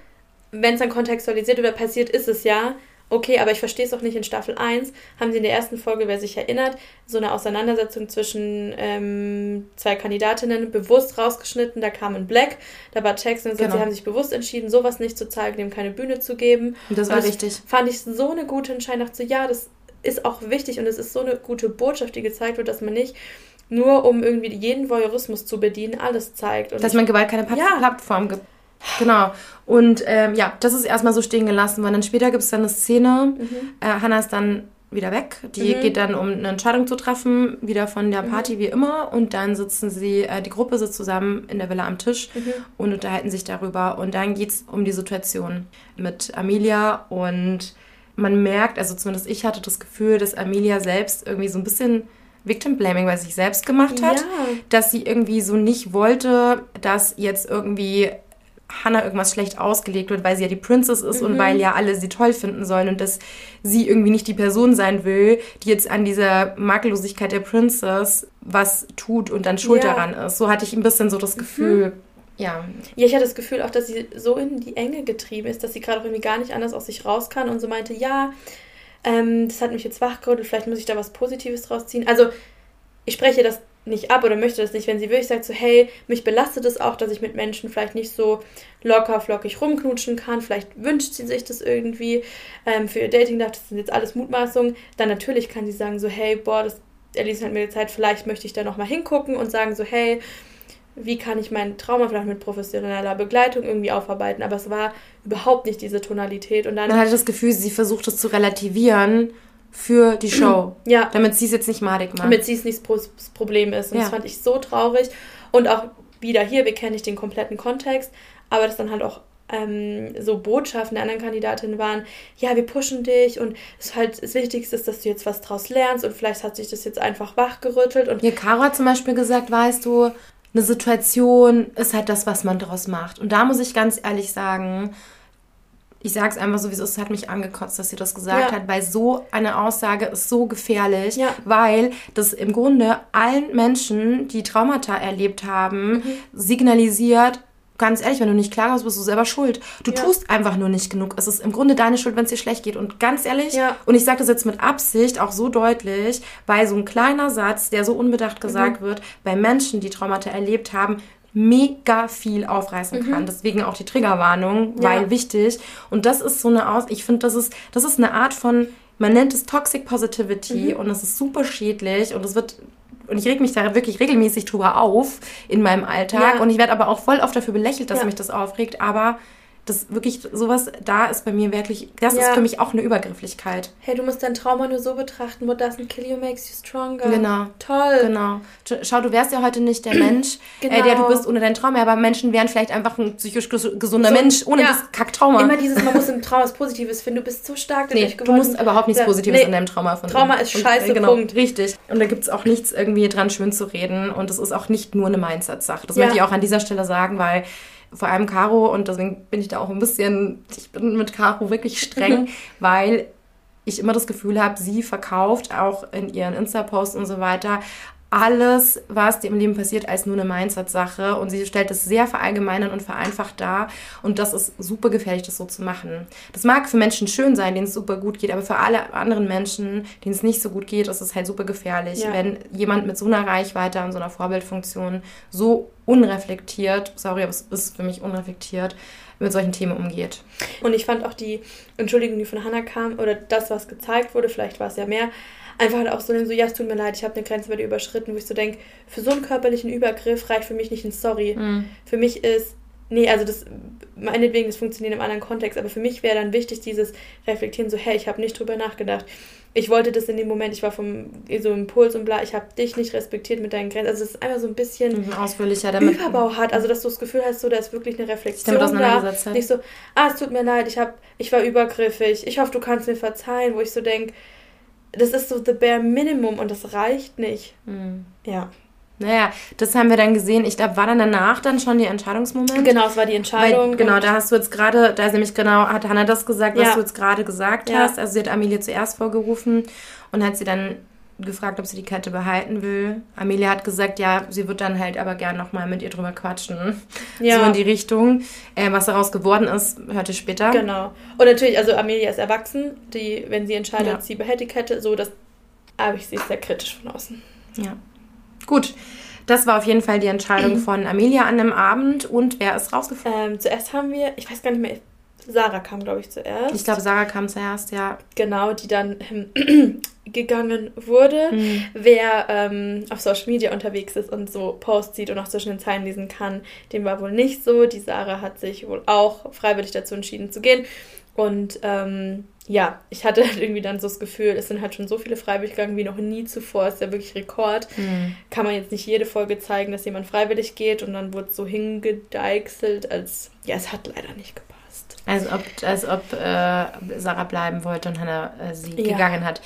wenn es dann kontextualisiert oder passiert ist es ja, Okay, aber ich verstehe es auch nicht in Staffel 1. Haben sie in der ersten Folge, wer sich erinnert, so eine Auseinandersetzung zwischen ähm, zwei Kandidatinnen bewusst rausgeschnitten. Da kam ein Black, da war Text und so, genau. sie haben sich bewusst entschieden, sowas nicht zu zeigen, dem keine Bühne zu geben. Und das war und richtig. Fand ich so eine gute Entscheidung. Dachte so, ja, das ist auch wichtig und es ist so eine gute Botschaft, die gezeigt wird, dass man nicht nur um irgendwie jeden Voyeurismus zu bedienen, alles zeigt. Und dass man Gewalt keine. Plattform gibt. Genau. Und ähm, ja, das ist erstmal so stehen gelassen, weil dann später gibt es dann eine Szene. Mhm. Äh, Hannah ist dann wieder weg. Die mhm. geht dann, um eine Entscheidung zu treffen, wieder von der mhm. Party mhm. wie immer. Und dann sitzen sie, äh, die Gruppe sitzt zusammen in der Villa am Tisch mhm. und unterhalten sich darüber. Und dann geht es um die Situation mit Amelia. Und man merkt, also zumindest ich hatte das Gefühl, dass Amelia selbst irgendwie so ein bisschen Victim Blaming bei sich selbst gemacht hat. Ja. Dass sie irgendwie so nicht wollte, dass jetzt irgendwie Hannah irgendwas schlecht ausgelegt wird, weil sie ja die Princess ist mhm. und weil ja alle sie toll finden sollen und dass sie irgendwie nicht die Person sein will, die jetzt an dieser Makellosigkeit der Princess was tut und dann schuld ja. daran ist. So hatte ich ein bisschen so das mhm. Gefühl. Mhm. Ja. Ja, ich hatte das Gefühl auch, dass sie so in die Enge getrieben ist, dass sie gerade auch irgendwie gar nicht anders aus sich raus kann und so meinte, ja, ähm, das hat mich jetzt wachgerüttelt, vielleicht muss ich da was Positives draus ziehen. Also, ich spreche das nicht ab oder möchte das nicht, wenn sie wirklich sagt, so hey, mich belastet es auch, dass ich mit Menschen vielleicht nicht so locker, flockig rumknutschen kann, vielleicht wünscht sie sich das irgendwie ähm, für ihr Dating, das sind jetzt alles Mutmaßungen, dann natürlich kann sie sagen so, hey, boah, das erließ halt mir die Zeit, vielleicht möchte ich da nochmal hingucken und sagen so, hey, wie kann ich mein Trauma vielleicht mit professioneller Begleitung irgendwie aufarbeiten, aber es war überhaupt nicht diese Tonalität und dann... Man hatte das Gefühl, sie versucht es zu relativieren für die Show. Ja. Damit sie es jetzt nicht madig macht. Damit sie es nicht das Problem ist. Und ja. das fand ich so traurig. Und auch wieder hier, wir kennen nicht den kompletten Kontext, aber dass dann halt auch ähm, so Botschaften der anderen Kandidatinnen waren, ja, wir pushen dich und es halt das Wichtigste ist, dass du jetzt was draus lernst und vielleicht hat sich das jetzt einfach wachgerüttelt. Und ja, Caro hat zum Beispiel gesagt, weißt du, eine Situation ist halt das, was man daraus macht. Und da muss ich ganz ehrlich sagen, ich sage es einfach so, wie es ist, hat mich angekotzt, dass sie das gesagt ja. hat, weil so eine Aussage ist so gefährlich, ja. weil das im Grunde allen Menschen, die Traumata erlebt haben, mhm. signalisiert, ganz ehrlich, wenn du nicht klar hast, bist du selber schuld. Du ja. tust einfach nur nicht genug. Es ist im Grunde deine Schuld, wenn es dir schlecht geht. Und ganz ehrlich, ja. und ich sage das jetzt mit Absicht auch so deutlich, weil so ein kleiner Satz, der so unbedacht gesagt mhm. wird, bei Menschen, die Traumata erlebt haben, mega viel aufreißen mhm. kann. Deswegen auch die Triggerwarnung, ja. weil wichtig. Und das ist so eine Aus, ich finde, das ist, das ist eine Art von, man nennt es Toxic Positivity mhm. und es ist super schädlich und es wird und ich reg mich da wirklich regelmäßig drüber auf in meinem Alltag. Ja. Und ich werde aber auch voll oft dafür belächelt, dass ja. mich das aufregt. Aber das wirklich sowas da ist bei mir wirklich, das ja. ist für mich auch eine Übergrifflichkeit. Hey, du musst dein Trauma nur so betrachten, what doesn't kill you makes you stronger. Genau. Toll. Genau. Schau, du wärst ja heute nicht der Mensch, genau. äh, der du bist ohne dein Trauma, aber Menschen wären vielleicht einfach ein psychisch gesunder so, Mensch ohne ja. das Kacktrauma. Immer dieses, man muss im Trauma was Positives finden, du bist so stark dadurch nee, geworden. Du musst überhaupt nichts Positives nee. in deinem Trauma finden. Trauma ist scheiße, und, äh, genau, Punkt. Richtig. Und da gibt es auch nichts irgendwie dran schön zu reden und es ist auch nicht nur eine Mindset-Sache. Das ja. möchte ich auch an dieser Stelle sagen, weil vor allem Caro und deswegen bin ich da auch ein bisschen, ich bin mit Caro wirklich streng, weil ich immer das Gefühl habe, sie verkauft auch in ihren Insta-Posts und so weiter alles, was dir im Leben passiert, als nur eine Mindset-Sache. Und sie stellt es sehr verallgemeinern und vereinfacht dar. Und das ist super gefährlich, das so zu machen. Das mag für Menschen schön sein, denen es super gut geht, aber für alle anderen Menschen, denen es nicht so gut geht, ist es halt super gefährlich, ja. wenn jemand mit so einer Reichweite und so einer Vorbildfunktion so unreflektiert, sorry, aber es ist für mich unreflektiert, mit solchen Themen umgeht. Und ich fand auch die Entschuldigung, die von Hannah kam, oder das, was gezeigt wurde, vielleicht war es ja mehr, einfach halt auch so, so ja, es tut mir leid, ich habe eine Grenze bei dir überschritten, wo ich so denke, für so einen körperlichen Übergriff reicht für mich nicht ein Sorry. Mhm. Für mich ist, nee, also das, meinetwegen, das funktioniert im anderen Kontext, aber für mich wäre dann wichtig, dieses Reflektieren, so, hey, ich habe nicht drüber nachgedacht. Ich wollte das in dem Moment, ich war vom so Impuls und bla, ich habe dich nicht respektiert mit deinen Grenzen. Also es ist einfach so ein bisschen mhm, ausführlicher damit. Überbau hat. Also dass du das Gefühl hast, so da ist wirklich eine Reflexion da. Nicht so, ah, es tut mir leid, ich hab, ich war übergriffig. Ich hoffe, du kannst mir verzeihen, wo ich so denke, das ist so the bare minimum und das reicht nicht. Mhm. Ja. Naja, das haben wir dann gesehen. Ich glaube, war dann danach dann schon die Entscheidungsmoment? Genau, es war die Entscheidung. Weil, genau, da hast du jetzt gerade, da ist nämlich genau, hat Hannah das gesagt, was ja. du jetzt gerade gesagt ja. hast. Also sie hat Amelie zuerst vorgerufen und hat sie dann gefragt, ob sie die Kette behalten will. Amelia hat gesagt, ja, sie wird dann halt aber gern nochmal mit ihr drüber quatschen. Ja. So in die Richtung. Äh, was daraus geworden ist, hört ihr später. Genau. Und natürlich, also Amelia ist erwachsen, die, wenn sie entscheidet, ja. sie behält die Kette, so das aber ich sehe es sehr kritisch von außen. Ja. Gut. Das war auf jeden Fall die Entscheidung von Amelia an dem Abend. Und wer ist rausgefallen? Ähm, zuerst haben wir, ich weiß gar nicht mehr, Sarah kam, glaube ich, zuerst. Ich glaube, Sarah kam zuerst, ja. Genau, die dann ähm, gegangen wurde. Mhm. Wer ähm, auf Social Media unterwegs ist und so Posts sieht und auch zwischen den Zeilen lesen kann, dem war wohl nicht so. Die Sarah hat sich wohl auch freiwillig dazu entschieden zu gehen. Und ähm, ja, ich hatte halt irgendwie dann so das Gefühl, es sind halt schon so viele freiwillig gegangen wie noch nie zuvor. ist ja wirklich Rekord. Mhm. Kann man jetzt nicht jede Folge zeigen, dass jemand freiwillig geht und dann wurde so hingedeichselt, als ja, es hat leider nicht gepasst. Als ob, als ob äh, Sarah bleiben wollte und Hannah äh, sie ja. gegangen hat.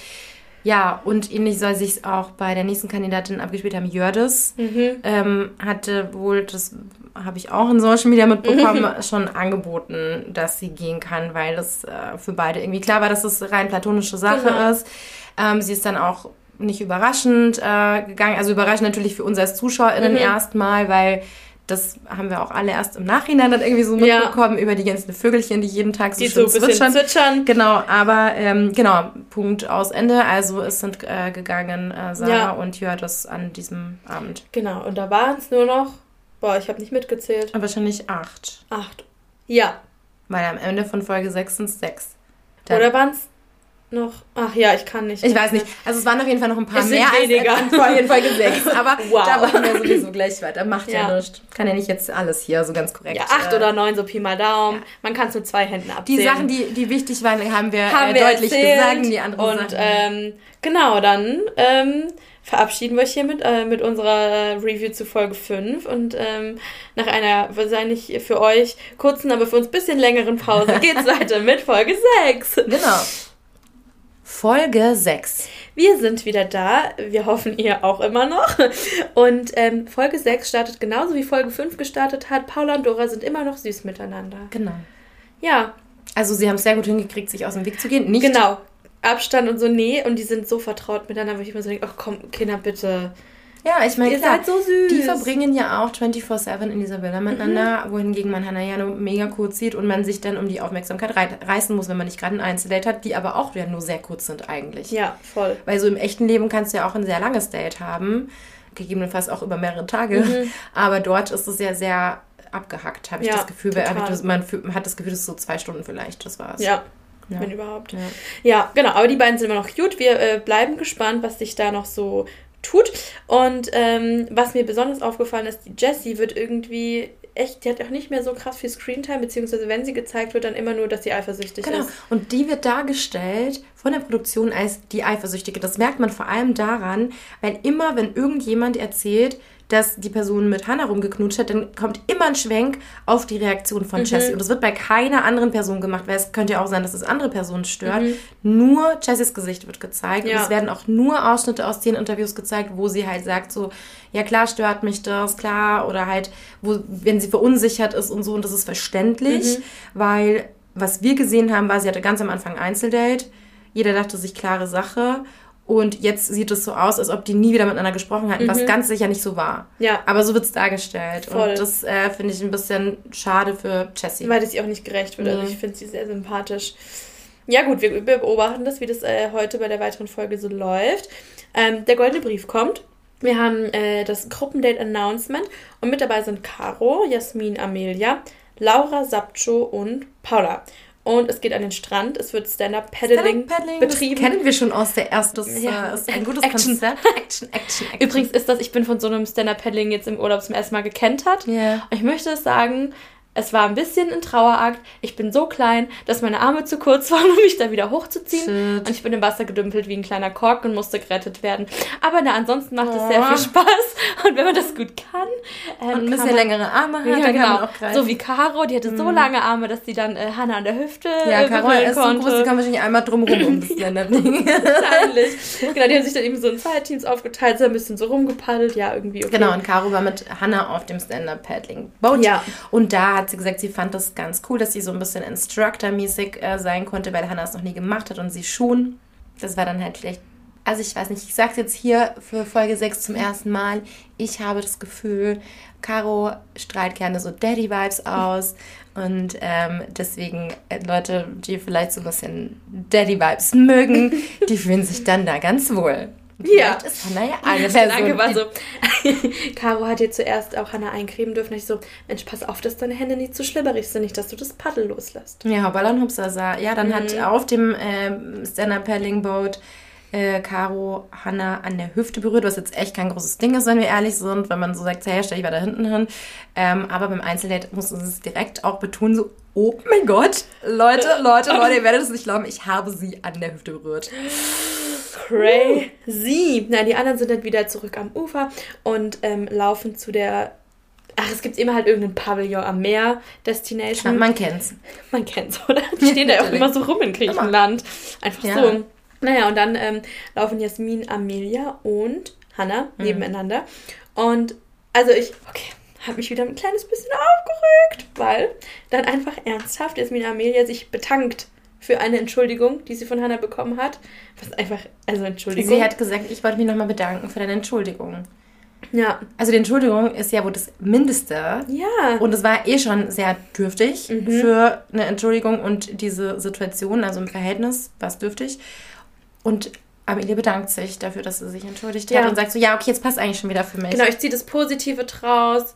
Ja, und ähnlich soll sich auch bei der nächsten Kandidatin abgespielt haben. Jördis mhm. ähm, hatte wohl, das habe ich auch in Social Media mitbekommen, mhm. schon angeboten, dass sie gehen kann, weil das äh, für beide irgendwie klar war, dass es das rein platonische Sache genau. ist. Ähm, sie ist dann auch nicht überraschend äh, gegangen. Also überraschend natürlich für uns als ZuschauerInnen mhm. erstmal, weil das haben wir auch alle erst im Nachhinein dann irgendwie so mitbekommen ja. über die ganzen Vögelchen, die jeden Tag so die schön so zwitschern. zwitschern. Genau, aber ähm, genau, Punkt aus Ende. Also es sind äh, gegangen äh, Sarah ja. und Jördis an diesem Abend. Genau, und da waren es nur noch, boah, ich habe nicht mitgezählt. Aber wahrscheinlich acht. Acht. Ja. Weil am Ende von Folge 6 sind es sechs. Oder waren es noch. Ach ja, ich kann nicht. Ich weiß nicht. Also es waren auf jeden Fall noch ein paar es mehr weniger. als in Folge, Folge 6. Aber wow. da waren wir sowieso gleich weiter. Macht ja. ja nichts. Kann ja nicht jetzt alles hier so ganz korrekt. Ja, acht äh, oder neun, so Pi mal Daumen. Ja. Man kann es mit zwei Händen abzählen. Die Sachen, die, die wichtig waren, haben wir, haben äh, wir deutlich gesagt. Die anderen Und. Ähm, genau, dann ähm, verabschieden wir euch hiermit äh, mit unserer Review zu Folge 5 und ähm, nach einer wahrscheinlich für euch kurzen, aber für uns ein bisschen längeren Pause geht's weiter mit Folge 6. Genau. Folge 6. Wir sind wieder da. Wir hoffen, ihr auch immer noch. Und ähm, Folge 6 startet genauso wie Folge 5 gestartet hat. Paula und Dora sind immer noch süß miteinander. Genau. Ja. Also sie haben es sehr gut hingekriegt, sich aus dem Weg zu gehen. Nicht genau. Abstand und so, nee. Und die sind so vertraut miteinander, wo ich immer so denke, ach komm, Kinder, bitte ja, ich meine, ihr seid so. Die verbringen ja auch 24-7 in dieser Villa miteinander, mhm. wohingegen man Hannah ja nur mega kurz sieht und man sich dann um die Aufmerksamkeit reißen muss, wenn man nicht gerade ein Einzeldate hat, die aber auch ja nur sehr kurz sind eigentlich. Ja, voll. Weil so im echten Leben kannst du ja auch ein sehr langes Date haben, gegebenenfalls auch über mehrere Tage, mhm. aber dort ist es ja sehr abgehackt, habe ich ja, das Gefühl. Weil man hat das Gefühl, das ist so zwei Stunden vielleicht, das war's. Ja, ja. wenn überhaupt. Ja. ja. genau. Aber die beiden sind immer noch cute. Wir äh, bleiben gespannt, was sich da noch so tut. Und ähm, was mir besonders aufgefallen ist, die Jessie wird irgendwie echt, die hat auch nicht mehr so krass viel Screentime, beziehungsweise wenn sie gezeigt wird, dann immer nur, dass sie eifersüchtig genau. ist. Und die wird dargestellt von der Produktion als die Eifersüchtige. Das merkt man vor allem daran, weil immer, wenn irgendjemand erzählt, dass die Person mit Hannah rumgeknutscht hat, dann kommt immer ein Schwenk auf die Reaktion von mhm. Jessie. Und das wird bei keiner anderen Person gemacht, weil es könnte ja auch sein, dass es andere Personen stört. Mhm. Nur Jessies Gesicht wird gezeigt. Ja. Und es werden auch nur Ausschnitte aus den Interviews gezeigt, wo sie halt sagt so, ja klar stört mich das, klar. Oder halt, wo, wenn sie verunsichert ist und so. Und das ist verständlich, mhm. weil was wir gesehen haben, war, sie hatte ganz am Anfang ein Einzeldate. Jeder dachte sich, klare Sache. Und jetzt sieht es so aus, als ob die nie wieder miteinander gesprochen hatten, mhm. was ganz sicher nicht so war. Ja. Aber so wird es dargestellt. Voll. Und das äh, finde ich ein bisschen schade für Jessie. Weil das ihr auch nicht gerecht wird. Also nee. Also ich finde sie sehr sympathisch. Ja gut, wir, beobachten das, wie das äh, heute bei der weiteren Folge so läuft. Ähm, der goldene Brief kommt. Wir haben äh, das Gruppendate-Announcement und mit dabei sind Caro, Jasmin, Amelia, Laura, Sapcho und Paula und es geht an den Strand. Es wird Stand-Up-Paddling Stand betrieben. Das kennen wir schon aus der ersten. Das ja. ist ein gutes Action. Konzept. Action, Action, Action. Übrigens ist das, ich bin von so einem Stand-Up-Paddling jetzt im Urlaub zum ersten Mal gekentert. Yeah. Und ich möchte sagen, es war ein bisschen ein Trauerakt. Ich bin so klein, dass meine Arme zu kurz waren, um mich da wieder hochzuziehen. Shit. Und ich bin im Wasser gedümpelt wie ein kleiner Kork und musste gerettet werden. Aber na, ansonsten macht oh. es sehr viel Spaß. Und wenn man das gut kann. Ähm, und ein bisschen längere Arme hat, ja, genau. So wie Caro, die hatte mhm. so lange Arme, dass die dann äh, Hannah an der Hüfte Ja, äh, Caro ist konnte. so groß, die kann wahrscheinlich einmal drumherum um das Länderding. Wahrscheinlich. Genau, die haben sich dann eben so in zwei Teams aufgeteilt, so ein bisschen so rumgepaddelt. Ja, irgendwie okay. Genau, und Caro war mit Hannah auf dem Stand-Up-Paddling-Boot. Ja. Und da hat hat sie gesagt, sie fand das ganz cool, dass sie so ein bisschen Instructor-mäßig äh, sein konnte, weil Hannah es noch nie gemacht hat und sie schon. Das war dann halt vielleicht, also ich weiß nicht, ich sage jetzt hier für Folge 6 zum ersten Mal, ich habe das Gefühl, Caro strahlt gerne so Daddy-Vibes aus. Und ähm, deswegen, äh, Leute, die vielleicht so ein bisschen Daddy-Vibes mögen, die fühlen sich dann da ganz wohl. Ja. ist Hannah ja eine Person. Danke, war so. Caro hat dir zuerst auch Hannah eincremen dürfen. Ich so, Mensch, pass auf, dass deine Hände nicht zu schlibberig sind, nicht, dass du das Paddel loslässt. Ja, Ballon Hupsasa. Ja, dann mhm. hat auf dem äh, Stand-Up-Paddling-Boat äh, Caro Hannah an der Hüfte berührt, was jetzt echt kein großes Ding ist, wenn wir ehrlich sind, wenn man so sagt, hey, stell dich weiter hinten hin. Ähm, aber beim Einzeldate muss man es direkt auch betonen, so, oh mein Gott, Leute, Leute, Leute, ihr werdet es nicht glauben, ich habe sie an der Hüfte berührt crazy. Na, die anderen sind dann wieder zurück am Ufer und ähm, laufen zu der. Ach, es gibt immer halt irgendeinen Pavillon am Meer, Destination. Ja, man kennt's. Man kennt's, oder? Die stehen da auch immer so rum in Griechenland. Einfach ja. so. Naja, und dann ähm, laufen Jasmin, Amelia und Hannah mhm. nebeneinander. Und also ich, okay, habe mich wieder ein kleines bisschen aufgeregt, weil dann einfach ernsthaft Jasmin Amelia sich betankt für eine Entschuldigung, die sie von Hannah bekommen hat. Was einfach, also Entschuldigung. Sie hat gesagt, ich wollte mich nochmal bedanken für deine Entschuldigung. Ja. Also die Entschuldigung ist ja wohl das Mindeste. Ja. Und es war eh schon sehr dürftig mhm. für eine Entschuldigung und diese Situation, also im Verhältnis war es dürftig. Und Amelie bedankt sich dafür, dass sie sich entschuldigt ja. hat und sagt so, ja, okay, jetzt passt eigentlich schon wieder für mich. Genau, ich ziehe das Positive draus.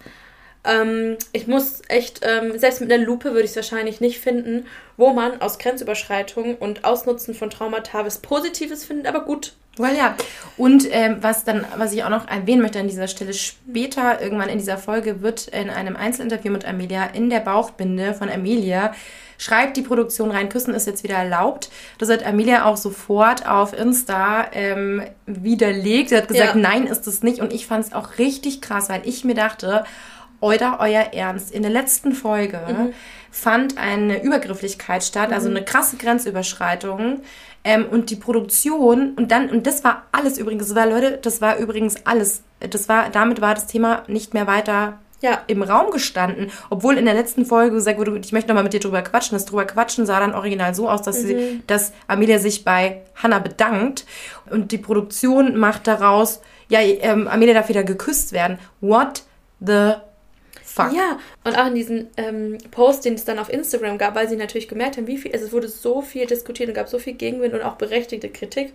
Ähm, ich muss echt, ähm, selbst mit einer Lupe würde ich es wahrscheinlich nicht finden, wo man aus Grenzüberschreitung und Ausnutzen von Traumata was Positives findet, aber gut. Well, ja. Und ähm, was dann, was ich auch noch erwähnen möchte an dieser Stelle, später irgendwann in dieser Folge wird in einem Einzelinterview mit Amelia in der Bauchbinde von Amelia schreibt die Produktion rein, Küssen ist jetzt wieder erlaubt. Das hat Amelia auch sofort auf Insta ähm, widerlegt. Sie hat gesagt, ja. nein, ist es nicht. Und ich fand es auch richtig krass, weil ich mir dachte, oder euer Ernst. In der letzten Folge mhm. fand eine Übergrifflichkeit statt, also mhm. also eine krasse Grenzüberschreitung. Ähm, und die Produktion und dann, und das war alles übrigens, das war, Leute, das war übrigens alles, das war, damit war das Thema nicht mehr weiter ja. im Raum gestanden. Obwohl in der letzten Folge gesagt wurde, ich möchte nochmal mit dir drüber quatschen. Das drüber quatschen sah dann original so aus, dass, mhm. sie, dass Amelia sich bei Hannah bedankt und die Produktion macht daraus, ja, ähm, Amelia darf wieder geküsst werden. What the Fuck. Ja, und auch in diesem ähm, Post, den es dann auf Instagram gab, weil sie natürlich gemerkt haben, wie viel, also es wurde so viel diskutiert und gab so viel Gegenwind und auch berechtigte Kritik,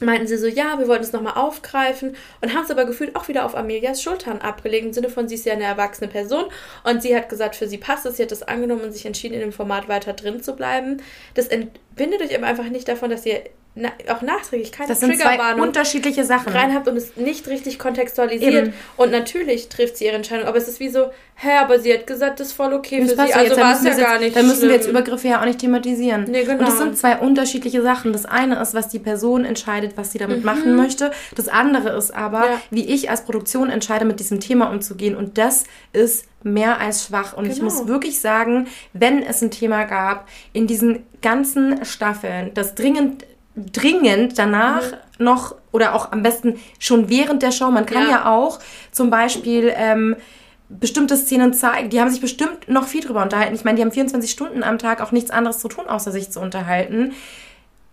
meinten sie so, ja, wir wollten es nochmal aufgreifen und haben es aber gefühlt auch wieder auf Amelias Schultern abgelegt, im Sinne von, sie ist ja eine erwachsene Person und sie hat gesagt, für sie passt es, sie hat das angenommen und sich entschieden, in dem Format weiter drin zu bleiben. Das entbindet euch aber einfach nicht davon, dass ihr na, auch nachträglich keine das sind zwei unterschiedliche Sachen rein habt und es nicht richtig kontextualisiert. Eben. Und natürlich trifft sie ihre Entscheidung, aber es ist wie so, hä, aber sie hat gesagt, das ist voll okay für sie, also war es ja gar nicht Dann müssen schlimm. wir jetzt Übergriffe ja auch nicht thematisieren. Nee, genau. Und das sind zwei unterschiedliche Sachen. Das eine ist, was die Person entscheidet, was sie damit mhm. machen möchte. Das andere ist aber, ja. wie ich als Produktion entscheide, mit diesem Thema umzugehen. Und das ist mehr als schwach. Und genau. ich muss genau. wirklich sagen, wenn es ein Thema gab in diesen ganzen Staffeln, das dringend dringend danach mhm. noch oder auch am besten schon während der Show. Man kann ja, ja auch zum Beispiel ähm, bestimmte Szenen zeigen. Die haben sich bestimmt noch viel drüber unterhalten. Ich meine, die haben 24 Stunden am Tag auch nichts anderes zu tun, außer sich zu unterhalten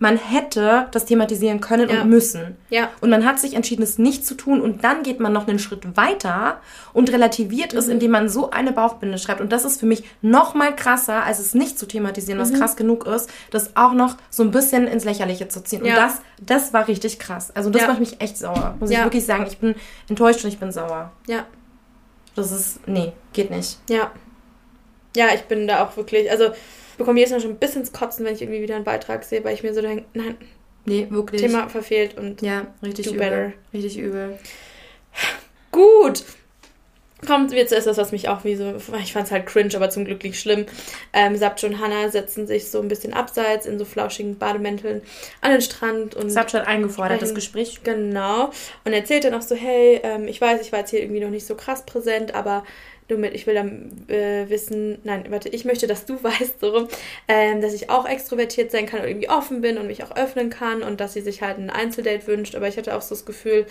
man hätte das thematisieren können ja. und müssen. Ja. Und man hat sich entschieden, es nicht zu tun. Und dann geht man noch einen Schritt weiter und relativiert mhm. es, indem man so eine Bauchbinde schreibt. Und das ist für mich noch mal krasser, als es nicht zu thematisieren, was mhm. krass genug ist, das auch noch so ein bisschen ins Lächerliche zu ziehen. Ja. Und das, das war richtig krass. Also das macht mich echt sauer. Muss ich wirklich sagen. Ich bin enttäuscht und ich bin sauer. Ja. Das ist, nee, geht nicht. Ja. Ja, ich bin da auch wirklich, also bekomme jedes Mal schon ein bisschen ins Kotzen, wenn ich irgendwie wieder einen Beitrag sehe, weil ich mir so denke, nein, nee, wirklich. Thema verfehlt und ja, richtig do übel. better. Richtig übel. Gut. Kommt jetzt ist das, was mich auch wie so, ich fand es halt cringe, aber zum Glück nicht schlimm. Ähm, Sabcho und Hannah setzen sich so ein bisschen abseits in so flauschigen Bademänteln an den Strand und. Sabcho hat eingefordert, das Gespräch. Genau. Und erzählt dann auch so, hey, ähm, ich weiß, ich war jetzt hier irgendwie noch nicht so krass präsent, aber nur mit, ich will dann äh, wissen, nein, warte, ich möchte, dass du weißt, so ähm, dass ich auch extrovertiert sein kann und irgendwie offen bin und mich auch öffnen kann und dass sie sich halt ein Einzeldate wünscht. Aber ich hatte auch so das Gefühl,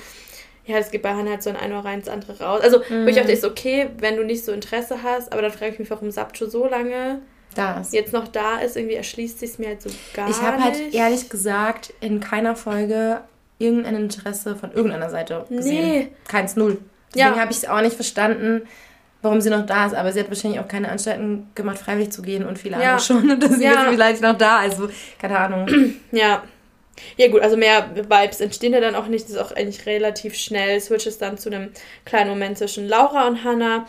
ja, es geht bei Hannah halt so ein ein Ohr rein, ins andere raus. Also, mhm. wo ich dachte, ist okay, wenn du nicht so Interesse hast, aber dann frage ich mich, warum Sapcho so lange da ist. jetzt noch da ist. Irgendwie erschließt sich es mir halt so gar ich nicht. Ich habe halt ehrlich gesagt in keiner Folge irgendein Interesse von irgendeiner Seite gesehen. Nee. Keins, null. Deswegen ja. habe ich es auch nicht verstanden, warum sie noch da ist. Aber sie hat wahrscheinlich auch keine Anstalten gemacht, freiwillig zu gehen und viele ja. andere schon. Und deswegen ja. ist sie vielleicht noch da. Also, keine Ahnung. Ja. Ja gut, also mehr Vibes entstehen ja dann auch nicht. Das ist auch eigentlich relativ schnell. Switches dann zu einem kleinen Moment zwischen Laura und Hannah.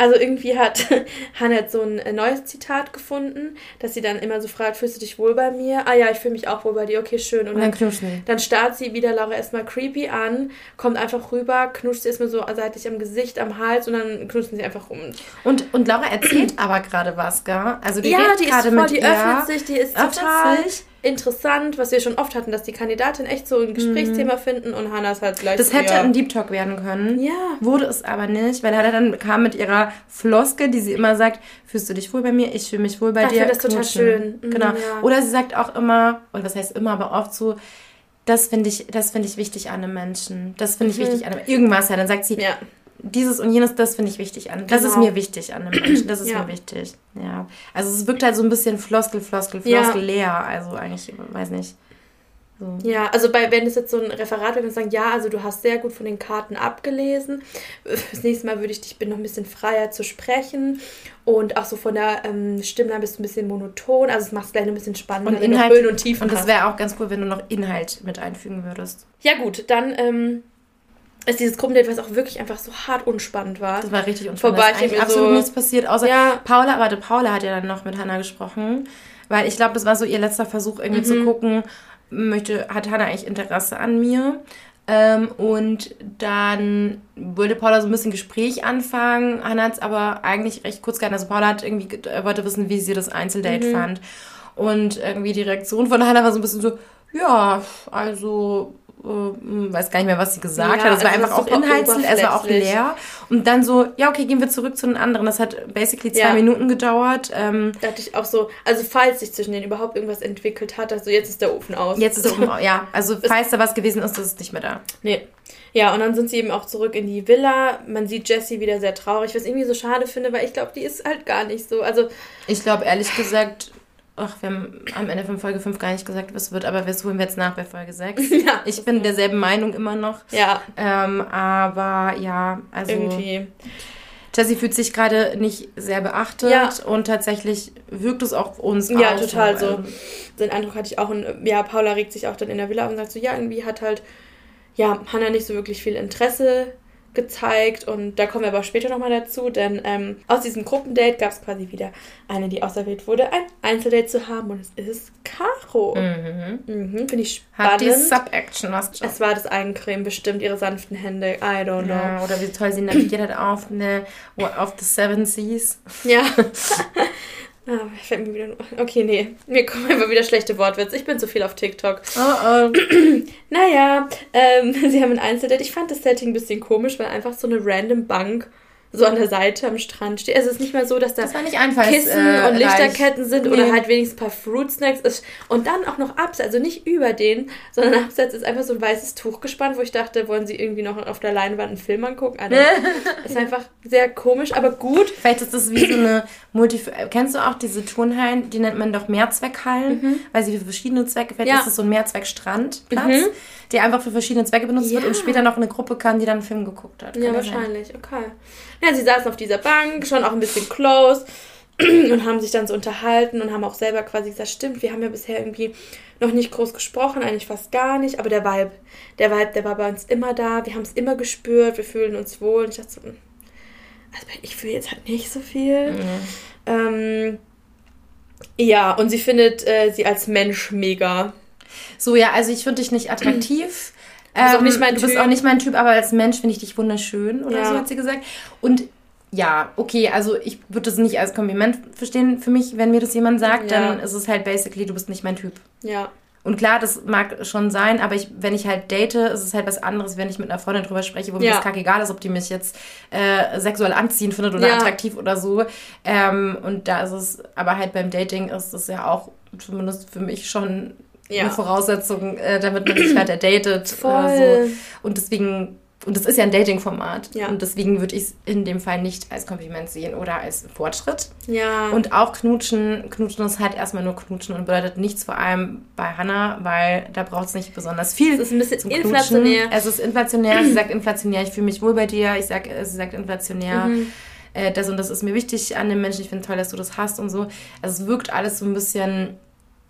Also irgendwie hat Hannah so ein äh, neues Zitat gefunden, dass sie dann immer so fragt, fühlst du dich wohl bei mir? Ah ja, ich fühle mich auch wohl bei dir, okay, schön. Und, und dann, dann, dann starrt sie wieder Laura erstmal creepy an, kommt einfach rüber, knutscht sie erstmal so seitlich am Gesicht, am Hals und dann knutschen sie einfach rum. Und, und Laura erzählt aber gerade was, gell? Also die ja, redet gerade mit die öffnet sich, die ist total... Sich interessant, was wir schon oft hatten, dass die Kandidatin echt so ein Gesprächsthema mhm. finden und Hannah ist halt gleich. Das hätte ein Deep Talk werden können. Ja. Wurde es aber nicht, weil er dann kam mit ihrer Floske, die sie immer sagt, fühlst du dich wohl bei mir? Ich fühle mich wohl bei Ach, dir. Ich finde das total schön. Mhm, genau. Ja. Oder sie sagt auch immer, oder was heißt immer, aber oft so, das finde ich, das finde ich wichtig an einem Menschen. Das finde ich mhm. wichtig an einem irgendwas. Ja, dann sagt sie, ja dieses und jenes, das finde ich wichtig an. Das ist genau. mir wichtig an einem Menschen. Das ist ja. mir wichtig. Ja. Also es wirkt halt so ein bisschen Floskel, Floskel, Floskel ja. leer. Also eigentlich, weiß nicht. So. Ja, also bei, wenn es jetzt so ein Referat wäre, würde sagen, ja, also du hast sehr gut von den Karten abgelesen. Das nächste Mal würde ich dich bitten, noch ein bisschen freier zu sprechen. Und auch so von der ähm, Stimme bist du ein bisschen monoton. Also es macht es gleich ein bisschen spannender, und Inhalt, Höhen und Tiefen Und das wäre auch ganz cool, wenn du noch Inhalt mit einfügen würdest. Ja gut, dann ähm, Also dieses Gruppendate, was auch wirklich einfach so hart unspannend war. Das war richtig unspannend. Vorbei, da ist absolut so nichts passiert, außer ja. Paula, warte, Paula hat ja dann noch mit Hannah gesprochen, weil ich glaube, das war so ihr letzter Versuch, irgendwie mhm. zu gucken, möchte, hat Hannah eigentlich Interesse an mir? Ähm, und dann wollte Paula so ein bisschen Gespräch anfangen. Hannah hat es aber eigentlich recht kurz gehalten. Also Paula hat irgendwie, wollte wissen, wie sie das Einzeldate mhm. fand. Und irgendwie die Reaktion von Hannah war so ein bisschen so, ja, also äh, weiß gar nicht mehr, was sie gesagt ja, hat. Es war also einfach auch inhaltslos, es war auch leer. Und dann so, ja, okay, gehen wir zurück zu den anderen. Das hat basically zwei ja. Minuten gedauert. Ähm, da dachte ich auch so, also falls sich zwischen denen überhaupt irgendwas entwickelt hat, also jetzt ist der Ofen aus. Jetzt ist der Ofen aus, ja. Also falls da was gewesen ist, das ist nicht mehr da. Nee. Ja, und dann sind sie eben auch zurück in die Villa. Man sieht Jessie wieder sehr traurig, was ich irgendwie so schade finde, weil ich glaube, die ist halt gar nicht so. Also ich glaube ehrlich gesagt, Ach, wir haben am Ende von Folge 5 gar nicht gesagt, was wird, aber das holen wir jetzt nach bei Folge 6. Ja. Ich bin derselben Meinung immer noch. Ja. Ähm, aber ja, also. Irgendwie. Jessie fühlt sich gerade nicht sehr beachtet ja. und tatsächlich wirkt es auch uns Ja, auch total so. so. Den Eindruck hatte ich auch. Und ja, Paula regt sich auch dann in der Villa und sagt so, ja, irgendwie hat halt, ja, Hannah nicht so wirklich viel Interesse gezeigt und da kommen wir aber später nochmal dazu, denn ähm, aus diesem Gruppendate gab es quasi wieder eine, die auserwählt wurde, ein Einzeldate zu haben und es ist Caro. Mhm. Mhm, Finde ich spannend. Hat die Sub-Action was Es war das Eigencreme bestimmt, ihre sanften Hände, I don't know. Ja, oder wie toll sie navigiert hat auf, eine, auf the Seven Seas. Ja. Ah, fällt mir wieder. Okay, nee. Mir kommen immer wieder schlechte Wortwitze. Ich bin zu viel auf TikTok. Oh, oh. naja, ähm, sie haben ein Einzeldate. Ich fand das Setting ein bisschen komisch, weil einfach so eine random Bank so an der Seite am Strand steht. Also es ist nicht mal so, dass da das Kissen äh, und Lichterketten sind nee. oder halt wenigstens ein paar Fruit Snacks ist. Und dann auch noch abseits, also nicht über den, sondern abseits ist einfach so ein weißes Tuch gespannt, wo ich dachte, wollen sie irgendwie noch auf der Leinwand einen Film angucken? Also, ist einfach sehr komisch, aber gut. Vielleicht ist das wie so eine Multi... Kennst du auch diese Turnhallen? Die nennt man doch Mehrzweckhallen, mhm. weil sie für verschiedene Zwecke... Vielleicht ja. ist das so ein Mehrzweckstrandplatz. Mhm der einfach für verschiedene Zwecke benutzt ja. wird und später noch eine Gruppe kann, die dann einen Film geguckt hat. Kann ja, wahrscheinlich. Sein. Okay. Ja, sie saßen auf dieser Bank, schon auch ein bisschen close und haben sich dann so unterhalten und haben auch selber quasi gesagt, stimmt, wir haben ja bisher irgendwie noch nicht groß gesprochen, eigentlich fast gar nicht, aber der Vibe, der Vibe, der war bei uns immer da, wir haben es immer gespürt, wir fühlen uns wohl und ich dachte so, hm, also ich fühle jetzt halt nicht so viel. Mhm. Ähm, ja, und sie findet äh, sie als Mensch mega. So, ja, also ich finde dich nicht attraktiv. Du bist, ähm, auch nicht mein du bist auch nicht mein Typ, aber als Mensch finde ich dich wunderschön oder ja. so, hat sie gesagt. Und ja, okay, also ich würde das nicht als Kompliment verstehen für mich, wenn mir das jemand sagt, ja. dann ist es halt basically, du bist nicht mein Typ. Ja. Und klar, das mag schon sein, aber ich, wenn ich halt date, ist es halt was anderes, wenn ich mit einer Freundin drüber spreche, wo ja. mir das kackegal ist, ob die mich jetzt äh, sexuell anziehen findet oder ja. attraktiv oder so. Ähm, und da ist es, aber halt beim Dating ist es ja auch zumindest für mich schon ja. eine Voraussetzung, äh, damit man sich weiter datet. Voll. Äh, so. Und deswegen, und das ist ja ein Dating-Format. Ja. Und deswegen würde ich es in dem Fall nicht als Kompliment sehen oder als Fortschritt. Ja. Und auch knutschen, knutschen ist halt erstmal nur knutschen und bedeutet nichts, vor allem bei Hannah, weil da braucht es nicht besonders viel. Es ist ein bisschen inflationär. Es ist inflationär. sie sagt inflationär, ich fühle mich wohl bei dir. Ich sag, sie sagt inflationär. Mhm äh, das und das ist mir wichtig an dem Menschen. Ich finde toll, dass du das hast und so. Also es wirkt alles so ein bisschen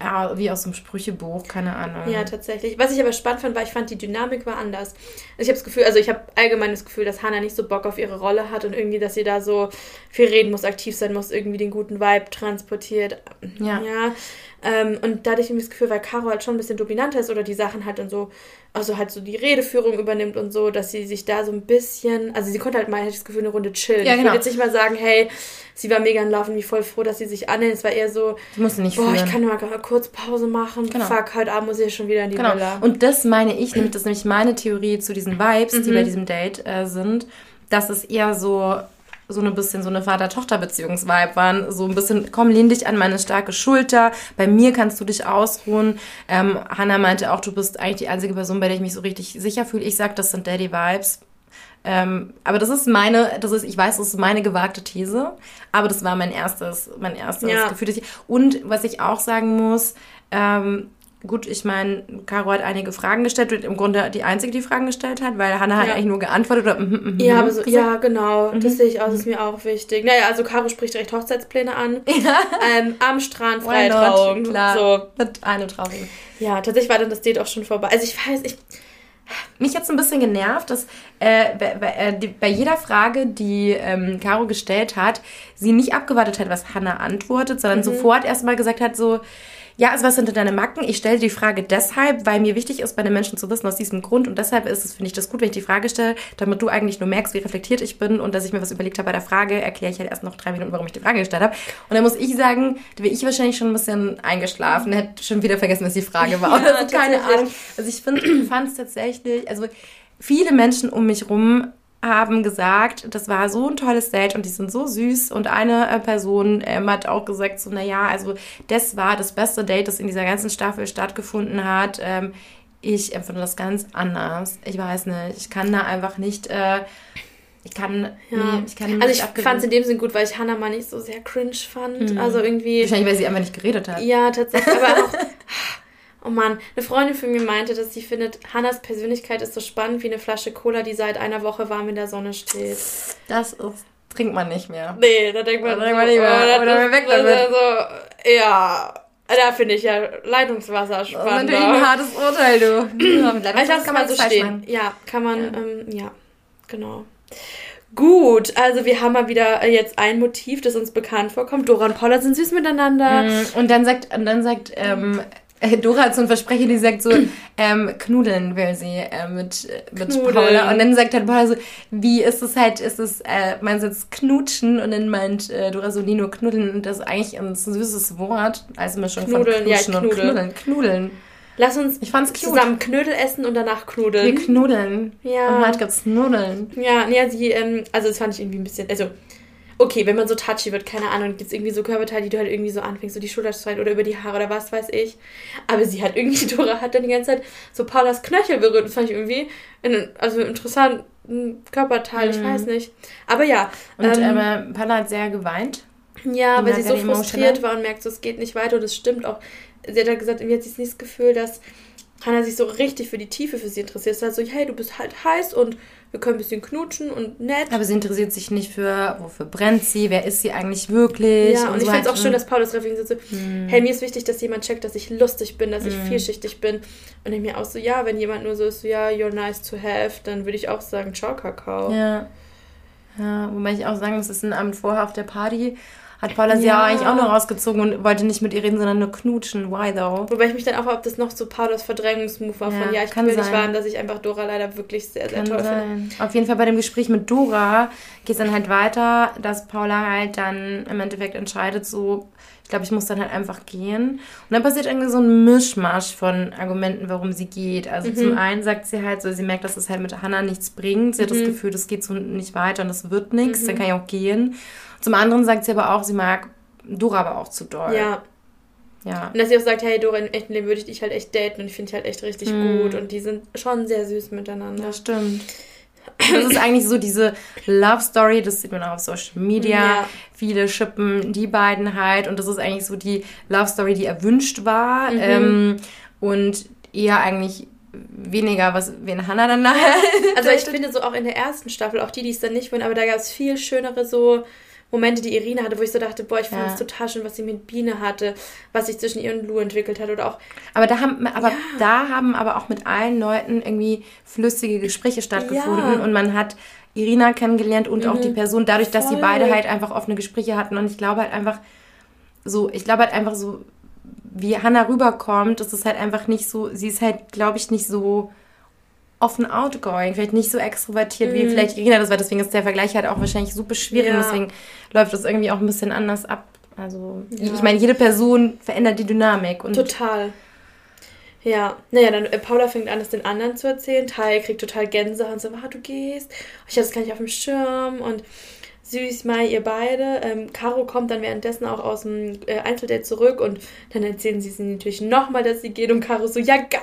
ja, wie aus einem Sprüchebuch, keine Ahnung. Ja, tatsächlich. Was ich aber spannend fand, war, ich fand, die Dynamik war anders. Ich habe das Gefühl, also ich habe allgemein das Gefühl, dass Hannah nicht so Bock auf ihre Rolle hat und irgendwie, dass sie da so viel reden muss, aktiv sein muss, irgendwie den guten Vibe transportiert. Ja. ja. Ähm, und da hatte ich irgendwie das Gefühl, weil Caro halt schon ein bisschen dominanter ist oder die Sachen halt dann so, also halt so die Redeführung übernimmt und so, dass sie sich da so ein bisschen, also sie konnte halt mal, hätte ich das Gefühl, eine Runde chillen. Ja, genau. Ich würde jetzt nicht mal sagen, hey, sie war mega in Laufen, wie voll froh, dass sie sich annimmt. Es war eher so, die musste nicht boah, führen. ich kann mal kurz Pause machen. Genau. Fuck, heute Abend muss ich schon wieder in die genau. Villa. Und das meine ich, nämlich, das ist nämlich meine Theorie zu diesen Vibes, mhm. die bei diesem Date äh, sind, dass es eher so so ein bisschen so eine Vater-Tochter-Beziehungsvibe waren. So ein bisschen, komm, lehn dich an meine starke Schulter. Bei mir kannst du dich ausruhen. Ähm, Hannah meinte auch, du bist eigentlich die einzige Person, bei der ich mich so richtig sicher fühle. Ich sag, das sind Daddy-Vibes. Ähm, aber das ist meine, das ist, ich weiß, das ist meine gewagte These, aber das war mein erstes, mein erstes ja. Gefühl. Und was ich auch sagen muss, ähm, Gut, ich meine, Caro hat einige Fragen gestellt und im Grunde die einzige, die Fragen gestellt hat, weil Hannah ja. hat eigentlich nur geantwortet oder mm, mm, ja, aber so, ja, genau. Mhm. Das sehe ich auch, das ist mir auch wichtig. Naja, also Caro spricht direkt Hochzeitspläne an. Ja. Ähm, am Strand, freie Trauung. Klar. So. Mit einem Trauung. Ja, tatsächlich war dann das Date auch schon vorbei. Also ich weiß, ich mich jetzt ein bisschen genervt, dass äh, bei, bei, äh, bei, jeder Frage, die ähm, Caro gestellt hat, sie nicht abgewartet hat, was Hannah antwortet, sondern mhm. sofort erstmal gesagt hat, so, ja, also was sind denn deine Macken? Ich stelle die Frage deshalb, weil mir wichtig ist, bei den Menschen zu wissen, aus diesem Grund. Und deshalb ist es, finde ich das gut, wenn ich die Frage stelle, damit du eigentlich nur merkst, wie reflektiert ich bin und dass ich mir was überlegt habe bei der Frage, erkläre ich halt erst noch drei Minuten, warum ich die Frage gestellt habe. Und dann muss ich sagen, da wäre ich wahrscheinlich schon ein bisschen eingeschlafen, hätte schon wieder vergessen, was die Frage war. Ja, also keine Ahnung. Also ich fand es tatsächlich, also viele Menschen um mich rum haben gesagt, das war so ein tolles Date und die sind so süß. Und eine äh, Person ähm, hat auch gesagt, so, naja, also das war das beste Date, das in dieser ganzen Staffel stattgefunden hat. Ähm, ich empfinde das ganz anders. Ich weiß nicht. Ich kann da einfach nicht. Äh, ich kann, ja. nee, ich kann Also ich fand es in dem Sinn gut, weil ich Hannah mal nicht so sehr cringe fand. Mhm. Also irgendwie. Wahrscheinlich, weil sie einfach nicht geredet hat. Ja, tatsächlich. Aber auch. Oh Mann, eine Freundin von mir meinte, dass sie findet, Hannas Persönlichkeit ist so spannend wie eine Flasche Cola, die seit einer Woche warm in der Sonne steht. Das ist, trinkt man nicht mehr. Nee, da denkt man, da denkt man nicht mehr. Oh, oder weg damit. Also, ja, da finde ich ja Leitungswasser spannend. Das ist natürlich ein hartes Urteil, du. ja, mit Leitungswasser kann man so stehen. Ja, kann man, ja. Ähm, ja, genau. Gut, also wir haben mal wieder jetzt ein Motiv, das uns bekannt vorkommt. Dora und Paula sind süß miteinander. Mm, und dann sagt, und dann sagt ähm, äh, Dora hat so ein Versprechen, die sagt so, ähm, knudeln will sie äh, mit, mit Paula. Und dann sagt halt Paula so, wie ist es halt, ist es, äh, meinst du jetzt knutschen? Und dann meint äh, Dora so, nie nur knuddeln. Und das ist eigentlich ein süßes Wort, also Mischung knudeln, von knutschen ja, und knudeln. Knudeln. Lass uns ich fand's cute. zusammen Knödel essen und danach knudeln. Wir knudeln. Ja. Und heute gibt's Nudeln. Ja, ja, sie, ähm, also das fand ich irgendwie ein bisschen, also okay, wenn man so touchy wird, keine Ahnung, gibt es irgendwie so Körperteile, die du halt irgendwie so anfängst, so die Schulter zu oder über die Haare oder was weiß ich. Aber sie hat irgendwie, Dora hat dann die ganze Zeit so Paulas Knöchel berührt. Das fand ich irgendwie, in, also interessant, ein Körperteil, mhm. ich weiß nicht. Aber ja. Und ähm, aber Paula hat sehr geweint. Ja, weil sie so frustriert war und merkt, so, es geht nicht weiter und es stimmt auch. Sie hat halt gesagt, irgendwie hat sie nicht das Gefühl, dass Hannah sich so richtig für die Tiefe für sie interessiert. Es war so, hey, du bist halt heiß und wir können ein bisschen knutschen und nett. Aber sie interessiert sich nicht für, wofür brennt sie, wer ist sie eigentlich wirklich. Ja, und, und ich so finde es auch schön, dass Paulus reflektiert so, hm. hey, mir ist wichtig, dass jemand checkt, dass ich lustig bin, dass ich hm. vielschichtig bin. Und ich mir auch so, ja, wenn jemand nur so ist, so, ja, you're nice to have, dann würde ich auch sagen, ciao, Kakao. Ja. Ja, wobei ich auch sagen muss, es ist ein Abend vorher auf der Party hat Paula sie ja eigentlich auch nur rausgezogen und wollte nicht mit ihr reden, sondern nur knutschen. Why though? Wobei ich mich dann auch, ob das noch so Paulas Verdrängungsmove war ja, von, ja, ich will sein. nicht warnen, dass ich einfach Dora leider wirklich sehr, sehr kann toll finde. Auf jeden Fall bei dem Gespräch mit Dora geht es dann halt weiter, dass Paula halt dann im Endeffekt entscheidet, so, ich glaube, ich muss dann halt einfach gehen. Und dann passiert irgendwie so ein Mischmasch von Argumenten, warum sie geht. Also mhm. zum einen sagt sie halt so, sie merkt, dass es halt mit Hannah nichts bringt. Sie mhm. hat das mhm. Gefühl, das geht so nicht weiter und es wird nichts, mhm. dann kann ich auch gehen. Zum anderen sagt sie aber auch, sie mag Dora aber auch zu doll. Ja. Ja. Und dass sie auch sagt, hey Dora, im echten Leben würde ich dich halt echt daten und ich finde dich halt echt richtig mm. gut. Und die sind schon sehr süß miteinander. Das stimmt. Das ist eigentlich so diese Love Story, das sieht man auch auf Social Media. Ja. Viele schippen die beiden halt und das ist eigentlich so die Love Story, die erwünscht war. Mhm. Ähm, und eher eigentlich weniger, was wen Hannah dann nachher. Also ich finde so auch in der ersten Staffel, auch die, die es dann nicht wollen, aber da gab es viel schönere so Momente, die Irina hatte, wo ich so dachte, boah, ich fand es ja. total schön, was sie mit Biene hatte, was sich zwischen ihr und Lou entwickelt hat oder auch. Aber da haben, aber ja. da haben aber auch mit allen Leuten irgendwie flüssige Gespräche stattgefunden ja. und man hat Irina kennengelernt und mhm. auch die Person dadurch, Voll. dass sie beide halt einfach offene Gespräche hatten und ich glaube halt einfach so, ich glaube halt einfach so, wie Hannah rüberkommt, ist halt einfach nicht so, sie ist halt, glaube ich, nicht so offen outgoing, vielleicht nicht so extrovertiert mm. wie mhm. vielleicht Irina das war. Deswegen ist der Vergleich halt auch wahrscheinlich super schwierig ja. und deswegen läuft das irgendwie auch ein bisschen anders ab. Also, ja. ich meine, jede Person verändert die Dynamik. Und Total. Ja, naja, dann äh, Paula fängt an, es den anderen zu erzählen. Tai kriegt total Gänsehaut und so, ah, du gehst. Ich habe das gar nicht auf dem Schirm und Süß, Mai, ihr beide. Ähm, Caro kommt dann währenddessen auch aus dem äh, Einzeldate zurück und dann erzählen sie sie natürlich nochmal, dass sie geht und Caro so, ja geil!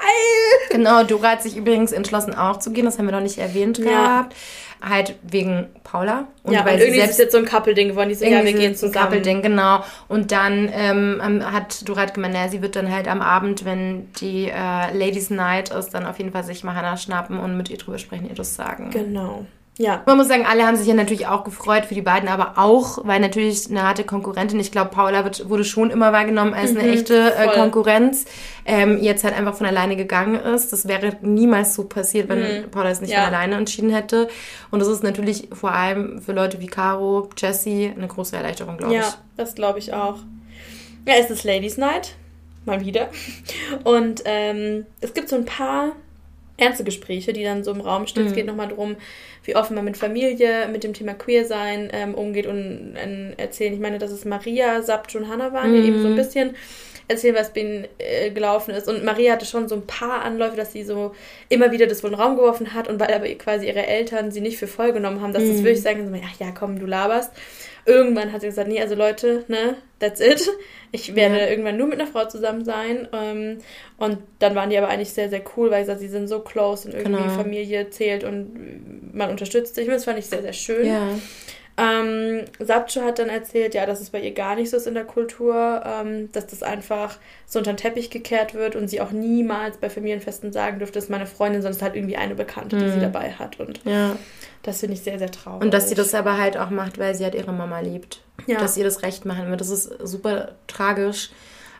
Genau, Dora hat sich übrigens entschlossen auch zu gehen, das haben wir noch nicht erwähnt ja. gehabt. Halt wegen Paula. Und ja, weil und irgendwie selbst, ist jetzt so ein Couple-Ding geworden, die so, ja, wir gehen zusammen. Couple-Ding, genau. Und dann ähm, hat Dora hat gemeint, naja, sie wird dann halt am Abend, wenn die äh, Ladies Night ist, dann auf jeden Fall sich mal Hannah schnappen und mit ihr drüber sprechen, ihr das sagen. Genau. Ja. Man muss sagen, alle haben sich ja natürlich auch gefreut für die beiden, aber auch, weil natürlich eine harte Konkurrentin, ich glaube, Paula wird, wurde schon immer wahrgenommen als eine mhm, echte äh, Konkurrenz, ähm, jetzt halt einfach von alleine gegangen ist. Das wäre niemals so passiert, wenn mhm. Paula es nicht ja. von alleine entschieden hätte. Und das ist natürlich vor allem für Leute wie Caro, Jessie eine große Erleichterung, glaube ja, ich. Ja, das glaube ich auch. Ja, es ist Ladies Night. Mal wieder. Und ähm, es gibt so ein paar ernste Gespräche, die dann so im Raum stehen. Mhm. Es geht nochmal darum, wie offen man mit Familie, mit dem Thema Queer-Sein ähm, umgeht und äh, erzählen. Ich meine, dass es Maria, Sabt und Hannah waren, mhm. die eben so ein bisschen erzählen, was bei ihnen äh, gelaufen ist. Und Maria hatte schon so ein paar Anläufe, dass sie so immer wieder das wohl in den Raum geworfen hat und weil aber quasi ihre Eltern sie nicht für voll genommen haben, dass mhm. das wirklich sagen, so, ach ja, komm, du laberst. Irgendwann hat sie gesagt, nee, also Leute, ne, that's it. Ich werde ja. irgendwann nur mit einer Frau zusammen sein. Ähm, und dann waren die aber eigentlich sehr, sehr cool, weil sie, sind so close und irgendwie genau. Familie zählt und man unterstützt sich. Das fand ich sehr, sehr schön. Ja. Ähm, Sabcho hat dann erzählt, ja, dass es bei ihr gar nicht so ist in der Kultur, ähm, dass das einfach so unter den Teppich gekehrt wird und sie auch niemals bei Familienfesten sagen dürfte, das ist meine Freundin, sondern es ist halt irgendwie eine Bekannte, die mhm. sie dabei hat. Und ja. Das finde ich sehr, sehr traurig. Und dass sie das aber halt auch macht, weil sie halt ihre Mama liebt. Ja. Dass ihr das Recht machen wird. Das ist super tragisch,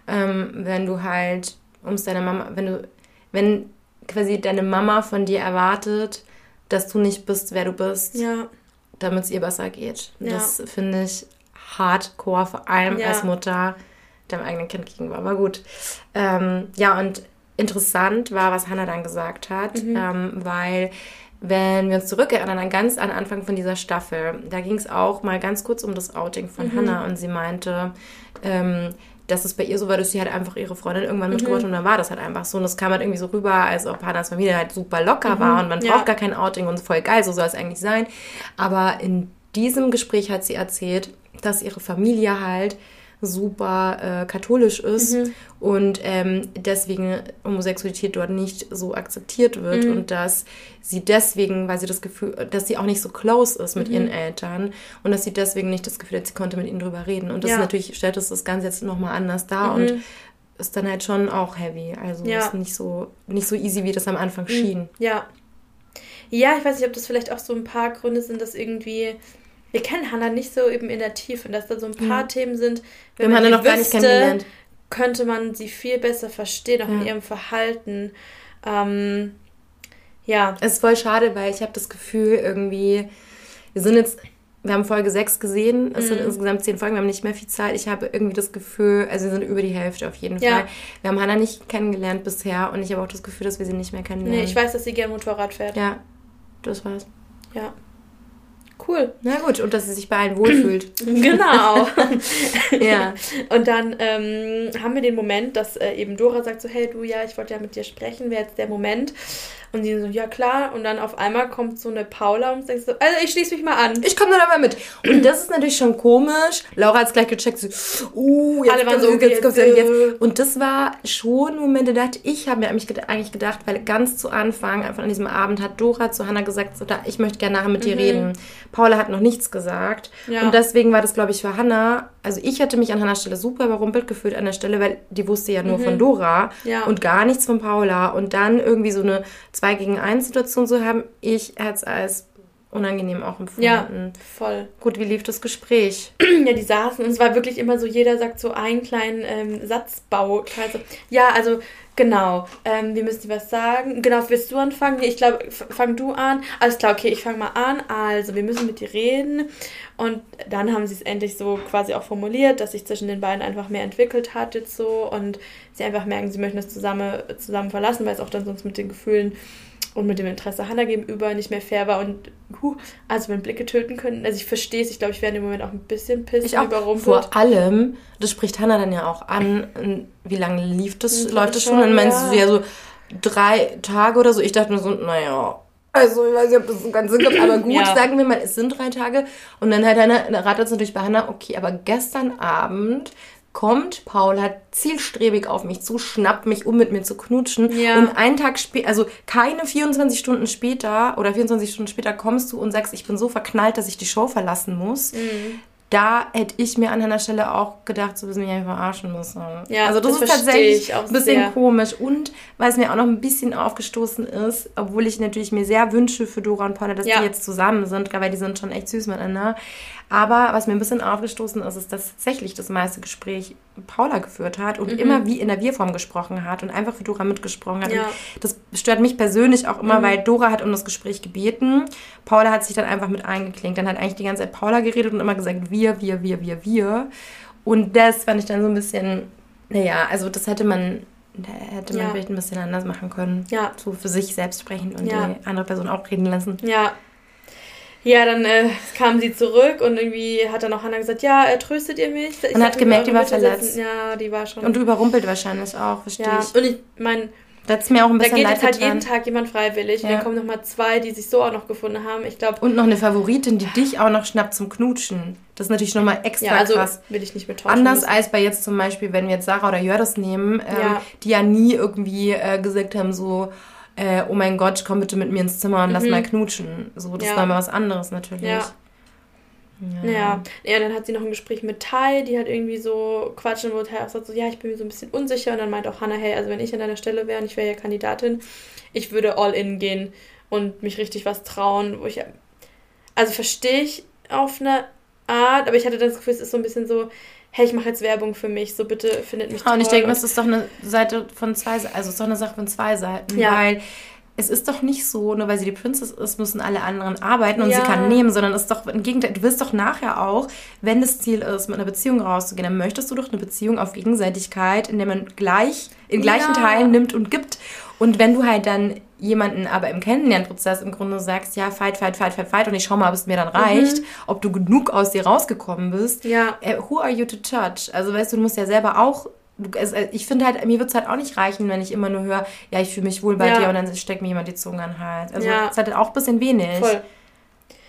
ähm, wenn du halt ums deine Mama, wenn du, wenn quasi deine Mama von dir erwartet, dass du nicht bist, wer du bist. Ja damit es ihr besser geht. Ja. Das finde ich hardcore, vor allem ja. als Mutter dem eigenen Kind gegenüber. Aber gut. Ähm, ja, und interessant war, was Hannah dann gesagt hat, mhm. ähm, weil wenn wir uns zurückerinnern an ganz an Anfang von dieser Staffel, da ging es auch mal ganz kurz um das Outing von mhm. Hannah und sie meinte, ähm, dass es bei ihr so war, dass sie halt einfach ihre Freundin irgendwann mitgebracht mhm. und dann war das halt einfach so. Und das kam halt irgendwie so rüber, als ob Hannahs Familie halt super locker mhm. war und man ja. braucht gar kein Outing und voll geil, so soll es eigentlich sein. Aber in diesem Gespräch hat sie erzählt, dass ihre Familie halt super äh, katholisch ist mhm. und ähm, deswegen Homosexualität dort nicht so akzeptiert wird mhm. und dass sie deswegen, weil sie das Gefühl, dass sie auch nicht so close ist mit mhm. ihren Eltern und dass sie deswegen nicht das Gefühl hat, sie konnte mit ihnen drüber reden und das ja. natürlich stellt das, das Ganze jetzt nochmal anders dar und mhm. ist dann halt schon auch heavy, also ja. ist nicht so nicht so easy, wie das am Anfang mhm. schien. Ja. Ja, ich weiß nicht, ob das vielleicht auch so ein paar Gründe sind, dass irgendwie wir kennen Hannah nicht so eben in der Tiefe, dass da so ein paar mhm. Themen sind. Wenn wir man noch gar nicht kennengelernt. Könnte man sie viel besser verstehen, auch ja. in ihrem Verhalten. Ähm, ja. Es ist voll schade, weil ich habe das Gefühl, irgendwie, wir sind jetzt, wir haben Folge 6 gesehen, es mhm. sind insgesamt 10 Folgen, wir haben nicht mehr viel Zeit. Ich habe irgendwie das Gefühl, also wir sind über die Hälfte auf jeden ja. Fall. Wir haben Hannah nicht kennengelernt bisher und ich habe auch das Gefühl, dass wir sie nicht mehr kennenlernen. Nee, ich weiß, dass sie gerne Motorrad fährt. Ja, das war's. Ja. Cool. Na gut, und dass sie sich bei allen wohlfühlt. genau. ja. Und dann ähm, haben wir den Moment, dass äh, eben Dora sagt so, hey du, ja, ich wollte ja mit dir sprechen, wäre jetzt der Moment. Und die so, ja klar. Und dann auf einmal kommt so eine Paula und sagt so, also ich schließe mich mal an. Ich komme dann aber mit. Und das ist natürlich schon komisch. Laura hat es gleich gecheckt, so, uh, jetzt Alle waren so, jetzt, jetzt, jetzt, jetzt. Und das war schon Momente, da dachte ich, habe mir eigentlich gedacht, weil ganz zu Anfang, einfach an diesem Abend, hat Dora zu Hannah gesagt, so, da, ich möchte gerne nachher mit dir mhm. reden. Paula hat noch nichts gesagt. Ja. Und deswegen war das, glaube ich, für Hannah, also ich hätte mich an Hannahs Stelle super überrumpelt gefühlt an der Stelle, weil die wusste ja nur mhm. von Dora ja. und gar nichts von Paula. Und dann irgendwie so eine zwei gegen eins Situation zu haben, ich hätte es als unangenehm auch empfunden. Ja, voll. Gut, wie lief das Gespräch? Ja, die saßen und es war wirklich immer so, jeder sagt so einen kleinen ähm, Satzbau. Also, ja, also genau, ähm, wir müssen was sagen. Genau, willst du anfangen? Ich glaube, fang du an. Alles klar, okay, ich fange mal an. Also, wir müssen mit dir reden. Und dann haben sie es endlich so quasi auch formuliert, dass sich zwischen den beiden einfach mehr entwickelt hat jetzt so und sie einfach merken, sie möchten es zusammen, zusammen verlassen, weil es auch dann sonst mit den Gefühlen und mit dem Interesse Hannah gegenüber nicht mehr fair war und huh, also wenn Blicke töten können. Also ich verstehe es, ich glaube, ich wäre in dem Moment auch ein bisschen piss überrumpelt. Vor allem, das spricht Hannah dann ja auch an, wie lange lief das, das läuft das schon? Und dann meinst ja. du ja so drei Tage oder so. Ich dachte mir so, naja, also ich weiß nicht, ob das so ganz Sinn gibt, aber gut, ja. sagen wir mal, es sind drei Tage. Und dann hat Hannah, ratet es natürlich bei Hannah, okay, aber gestern Abend kommt Paula zielstrebig auf mich zu, schnappt mich, um mit mir zu knutschen. Ja. Und einen Tag später, also keine 24 Stunden später oder 24 Stunden später kommst du und sagst, ich bin so verknallt, dass ich die Show verlassen muss. Mhm. Da hätte ich mir an einer Stelle auch gedacht, so, dass mich einfach verarschen müssen. Ja, also das, das ist tatsächlich ein bisschen sehr. komisch. Und weil es mir auch noch ein bisschen aufgestoßen ist, obwohl ich natürlich mir sehr wünsche für Dora und Paula, dass ja. die jetzt zusammen sind, weil die sind schon echt süß miteinander. Aber was mir ein bisschen aufgestoßen ist, ist, dass tatsächlich das meiste Gespräch Paula geführt hat und mhm. immer wie in der Wir-Form gesprochen hat und einfach für Dora mitgesprochen hat. Ja. das stört mich persönlich auch immer, mhm. weil Dora hat um das Gespräch gebeten. Paula hat sich dann einfach mit eingeklinkt. Dann hat eigentlich die ganze Zeit Paula geredet und immer gesagt, wir, wir, wir, wir, wir. Und das fand ich dann so ein bisschen, naja, also das hätte man hätte man ja. vielleicht ein bisschen anders machen können. Ja. So für sich selbst sprechen und ja. die andere Person auch reden lassen. Ja, ja, dann äh, kam sie zurück und irgendwie hat dann auch Hannah gesagt, ja, äh, tröstet ihr mich? Ich Man hat gemerkt, die war verletzt. Ja, die war schon. Und du überrumpelt wahrscheinlich auch, verstehe ja. ich. Und ich meine, das ist mir auch ein bisschen Da geht jetzt halt jeden Tag jemand freiwillig. Ja. Und dann kommen nochmal zwei, die sich so auch noch gefunden haben. Ich glaube. Und noch eine Favoritin, die dich auch noch schnappt zum Knutschen. Das ist natürlich nochmal extra ja, also krass. will ich nicht betäuschen. Anders als bei jetzt zum Beispiel, wenn wir jetzt Sarah oder Jördis nehmen, ähm, ja. die ja nie irgendwie äh, gesagt haben, so, äh, oh mein Gott, komm bitte mit mir ins Zimmer und mhm. lass mal knutschen. So, das ja. war mal was anderes natürlich. Ja. Ja. ja. ja, dann hat sie noch ein Gespräch mit Tai, die hat irgendwie so quatschen, wo Tai auch sagt so, ja, ich bin mir so ein bisschen unsicher. Und dann meint auch Hannah, hey, also wenn ich an deiner Stelle wäre und ich wäre ja Kandidatin, ich würde all in gehen und mich richtig was trauen, wo ich, also verstehe ich auf eine Art, aber ich hatte das Gefühl, es ist so ein bisschen so, hey, ich mache jetzt Werbung für mich, so bitte findet mich toll. Und ich denke, das ist doch eine Seite von zwei, also ist doch eine Sache von zwei Seiten, ja. weil es ist doch nicht so, nur weil sie die Princess ist, müssen alle anderen arbeiten und ja. sie kann nehmen, sondern es ist doch im Gegenteil, du willst doch nachher auch, wenn das Ziel ist, mit einer Beziehung rauszugehen, dann möchtest du doch eine Beziehung auf Gegenseitigkeit, in der man gleich, in gleichen ja. Teilen nimmt und gibt. Und wenn du halt dann jemanden aber im Kennenlernprozess im Grunde sagst, ja, fight, fight, fight, fight, fight und ich schau mal, ob es mir dann reicht, mhm. ob du genug aus dir rausgekommen bist. Ja. Äh, who are you to judge? Also weißt du, du musst ja selber auch ich finde halt, mir wird es halt auch nicht reichen, wenn ich immer nur höre, ja, ich fühle mich wohl bei ja. dir und dann steckt mir jemand die Zunge an den Hals. Also ja. das ist halt auch ein bisschen wenig. Voll.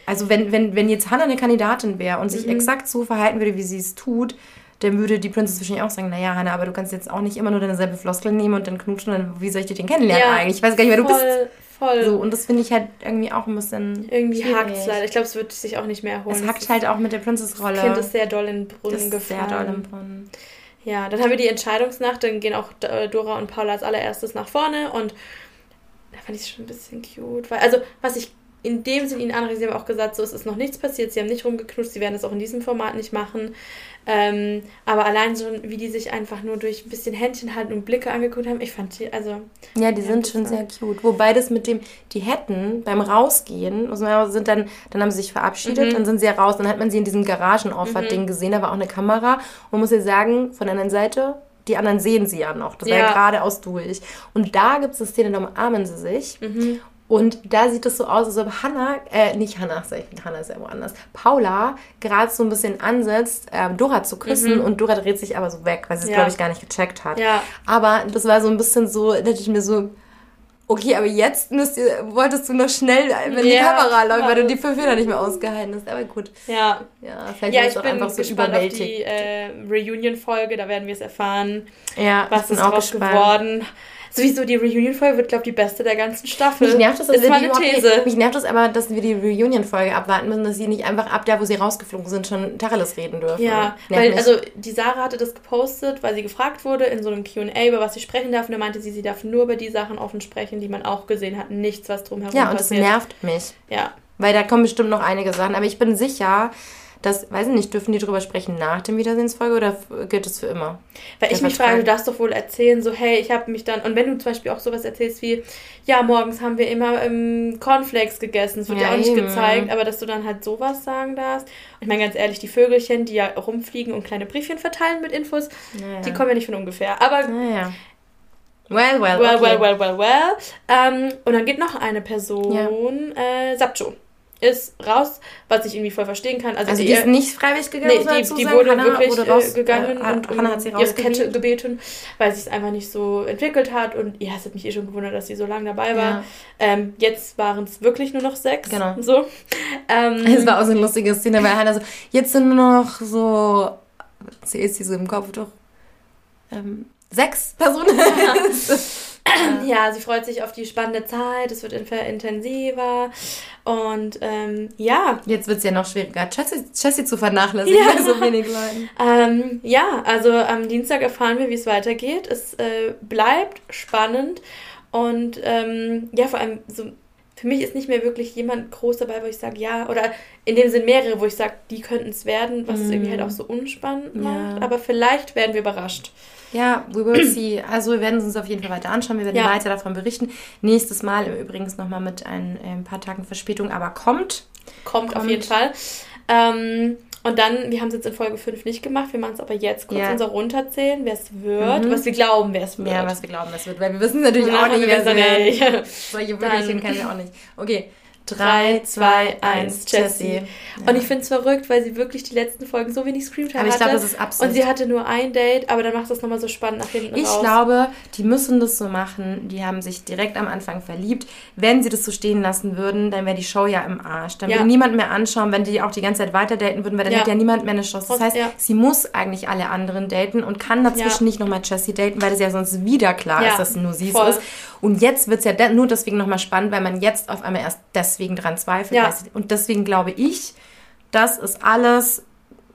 Also wenn, wenn, wenn jetzt Hannah eine Kandidatin wäre und sich mhm. exakt so verhalten würde, wie sie es tut, dann würde die Princess wahrscheinlich auch sagen, naja, Hannah, aber du kannst jetzt auch nicht immer nur deine selbe Floskel nehmen und dann knutschen, und dann, wie soll ich dich denn kennenlernen ja, eigentlich? Ich weiß gar nicht, wer du bist. Voll. So, und das finde ich halt irgendwie auch ein bisschen. Irgendwie hakt es leider. Ich glaube, es wird sich auch nicht mehr erholen. Es hakt halt auch mit der Princess-Rolle. Das Kind ist sehr doll in den Brunnen das gefallen. Sehr doll im Brunnen. Ja, dann haben wir die Entscheidungsnacht, dann gehen auch äh, Dora und Paula als allererstes nach vorne und da fand ich es schon ein bisschen cute. Weil, also, was ich in dem Sinne ihnen anregen, sie haben auch gesagt, so es ist noch nichts passiert, sie haben nicht rumgeknutscht, sie werden das auch in diesem Format nicht machen. Ähm, aber allein schon, wie die sich einfach nur durch ein bisschen Händchen halten und Blicke angeguckt haben, ich fand die, also. Ja, die sind schon sehr cute. Wobei das mit dem, die hätten beim Rausgehen, also sind dann, dann haben sie sich verabschiedet, mhm. dann sind sie ja raus, dann hat man sie in diesem Garagenauffahrt-Ding mhm. gesehen, da war auch eine Kamera. Und man muss ja sagen, von der anderen Seite, die anderen sehen sie ja noch. Das ja. war ja geradeaus durch. Und da gibt es eine Szene, da umarmen sie sich. Mhm. Und da sieht es so aus, als ob Hannah, äh, nicht Hannah, sag ich, Hannah ist ja woanders, Paula gerade so ein bisschen ansetzt, äh, Dora zu küssen mhm. und Dora dreht sich aber so weg, weil sie es, ja. glaube ich, gar nicht gecheckt hat. Ja. Aber das war so ein bisschen so, da dachte ich mir so, okay, aber jetzt müsst ihr, wolltest du noch schnell, wenn die Kamera läuft, weil du die fünf Meter nicht mehr ausgehalten hast. Aber gut. Ja. Ja, vielleicht ja, ich auch bin einfach so gespannt auf die äh, Reunion-Folge, da werden wir es erfahren. Ja, was ist draus geworden sowieso die Reunion-Folge wird, glaube ich, die beste der ganzen Staffel. Mich nervt das, dass ist wir meine These. Mich nervt das aber, dass wir die Reunion-Folge abwarten müssen, dass sie nicht einfach ab da, wo sie rausgeflogen sind, schon Tacheles reden dürfen. Ja, weil, also die Sarah hatte das gepostet, weil sie gefragt wurde in so einem Q&A, über was sie sprechen darf. Und da meinte sie, sie darf nur über die Sachen offen sprechen, die man auch gesehen hat. Nichts, was drumherum passiert. Ja, und passiert. das nervt mich. Ja. Weil da kommen bestimmt noch einige Sachen. Aber ich bin sicher, das, weiß ich nicht, dürfen die drüber sprechen nach dem Wiedersehensfolge oder gilt es für immer? Weil ich mich frage, du darfst doch wohl erzählen, so, hey, ich habe mich dann, und wenn du zum Beispiel auch sowas erzählst wie, ja, morgens haben wir immer ähm, Cornflakes gegessen, das wird ja, ja auch nicht gezeigt, aber dass du dann halt sowas sagen darfst. Und ich meine ganz ehrlich, die Vögelchen, die ja rumfliegen und kleine Briefchen verteilen mit Infos, ja. die kommen ja nicht von ungefähr. Aber ja, Well, well, well, okay. well, well, well, well. Ähm, und dann geht noch eine Person, ja. äh, Sapcho ist raus, was ich irgendwie voll verstehen kann. Also, also die, ist nicht freiwillig gegangen, nee, die, die wurde Hannah wirklich wurde raus, äh, gegangen äh, und Hannah hat sie ihre Kette gebeten, weil sie es einfach nicht so entwickelt hat und ja, es hat mich eh schon gewundert, dass sie so lange dabei war. Ja. Ähm, jetzt waren es wirklich nur noch sechs. Genau. So. Ähm, es war auch so eine lustige Szene, weil Hannah so, jetzt sind nur noch so, zählt sie so im Kopf doch, ähm, sechs Personen. ja, sie freut sich auf die spannende Zeit, es wird intensiver und ähm, ja. Jetzt wird es ja noch schwieriger, Jessie, Jessie zu vernachlässigen ja. bei so wenig Leuten. Ähm, ja, also am Dienstag erfahren wir, wie es weitergeht. Es äh, bleibt spannend und ähm, ja, vor allem so für mich ist nicht mehr wirklich jemand groß dabei, wo ich sage, ja, oder in dem Sinn mehrere, wo ich sage, die könnten es werden, was mm. es irgendwie halt auch so unspannend ja. macht. Aber vielleicht werden wir überrascht. Ja, we will see. Also wir werden es uns auf jeden Fall weiter anschauen. Wir werden ja. weiter davon berichten. Nächstes Mal übrigens nochmal mit ein, ein, paar Tagen Verspätung, aber kommt. Kommt, kommt. auf jeden Fall. Ähm, und dann, wir haben es jetzt in Folge 5 nicht gemacht, wir machen es aber jetzt kurz ja. unser runterzählen, wer es wird, mhm. was wir glauben, wer es wird. Ja, was wir glauben, wer es wird, weil wir wissen natürlich auch nicht, wer es wird. Solche Wunderchen kennen wir auch nicht. Okay, 3, 2, 1, Jessie. Und ich finde es verrückt, weil sie wirklich die letzten Folgen so wenig Screamtime hatte. Aber ich glaube, das ist absurd. Und sie hatte nur ein Date, aber dann macht das nochmal so spannend nach hinten ich raus. Ich glaube, die müssen das so machen. Die haben sich direkt am Anfang verliebt. Wenn sie das so stehen lassen würden, dann wäre die Show ja im Arsch. Dann ja. würde niemand mehr anschauen, wenn die auch die ganze Zeit weiter daten würden, weil dann ja. hätte ja niemand mehr eine Chance. Das heißt, ja. sie muss eigentlich alle anderen daten und kann dazwischen nicht nochmal Jessie daten, weil das ja sonst wieder klar ist, dass nur sie es ist. Und jetzt wird es ja nur deswegen nochmal spannend, weil man jetzt auf einmal erst deswegen dran zweifelt. Ja. Und deswegen glaube ich, das ist alles,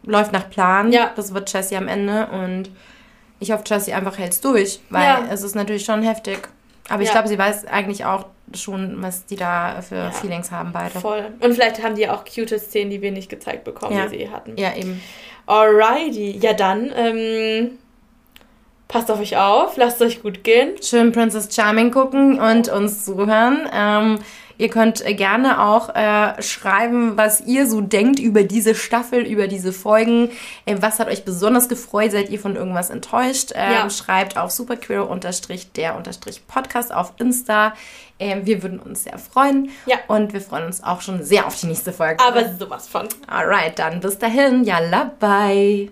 läuft nach Plan. Ja. Das wird Jessie am Ende. Und ich hoffe, Jessie einfach hält es durch, weil ja. es ist natürlich schon heftig. Aber ich glaube, sie weiß eigentlich auch schon, was die da für ja. Feelings haben beide. Voll. Und vielleicht haben die auch cute Szenen, die wir nicht gezeigt bekommen, ja. die sie hatten. Ja, eben. Alrighty. Ja, dann, ähm, Passt auf euch auf, lasst euch gut gehen. Schön Princess Charming gucken und uns zuhören. Ähm, ihr könnt gerne auch äh, schreiben, was ihr so denkt über diese Staffel, über diese Folgen. Äh, was hat euch besonders gefreut? Seid ihr von irgendwas enttäuscht? Ähm, ja. Schreibt auf superqueer-der-podcast auf Insta. Ähm, wir würden uns sehr freuen. Ja. Und wir freuen uns auch schon sehr auf die nächste Folge. Aber sowas von. Alright, dann bis dahin. Yalla, bye.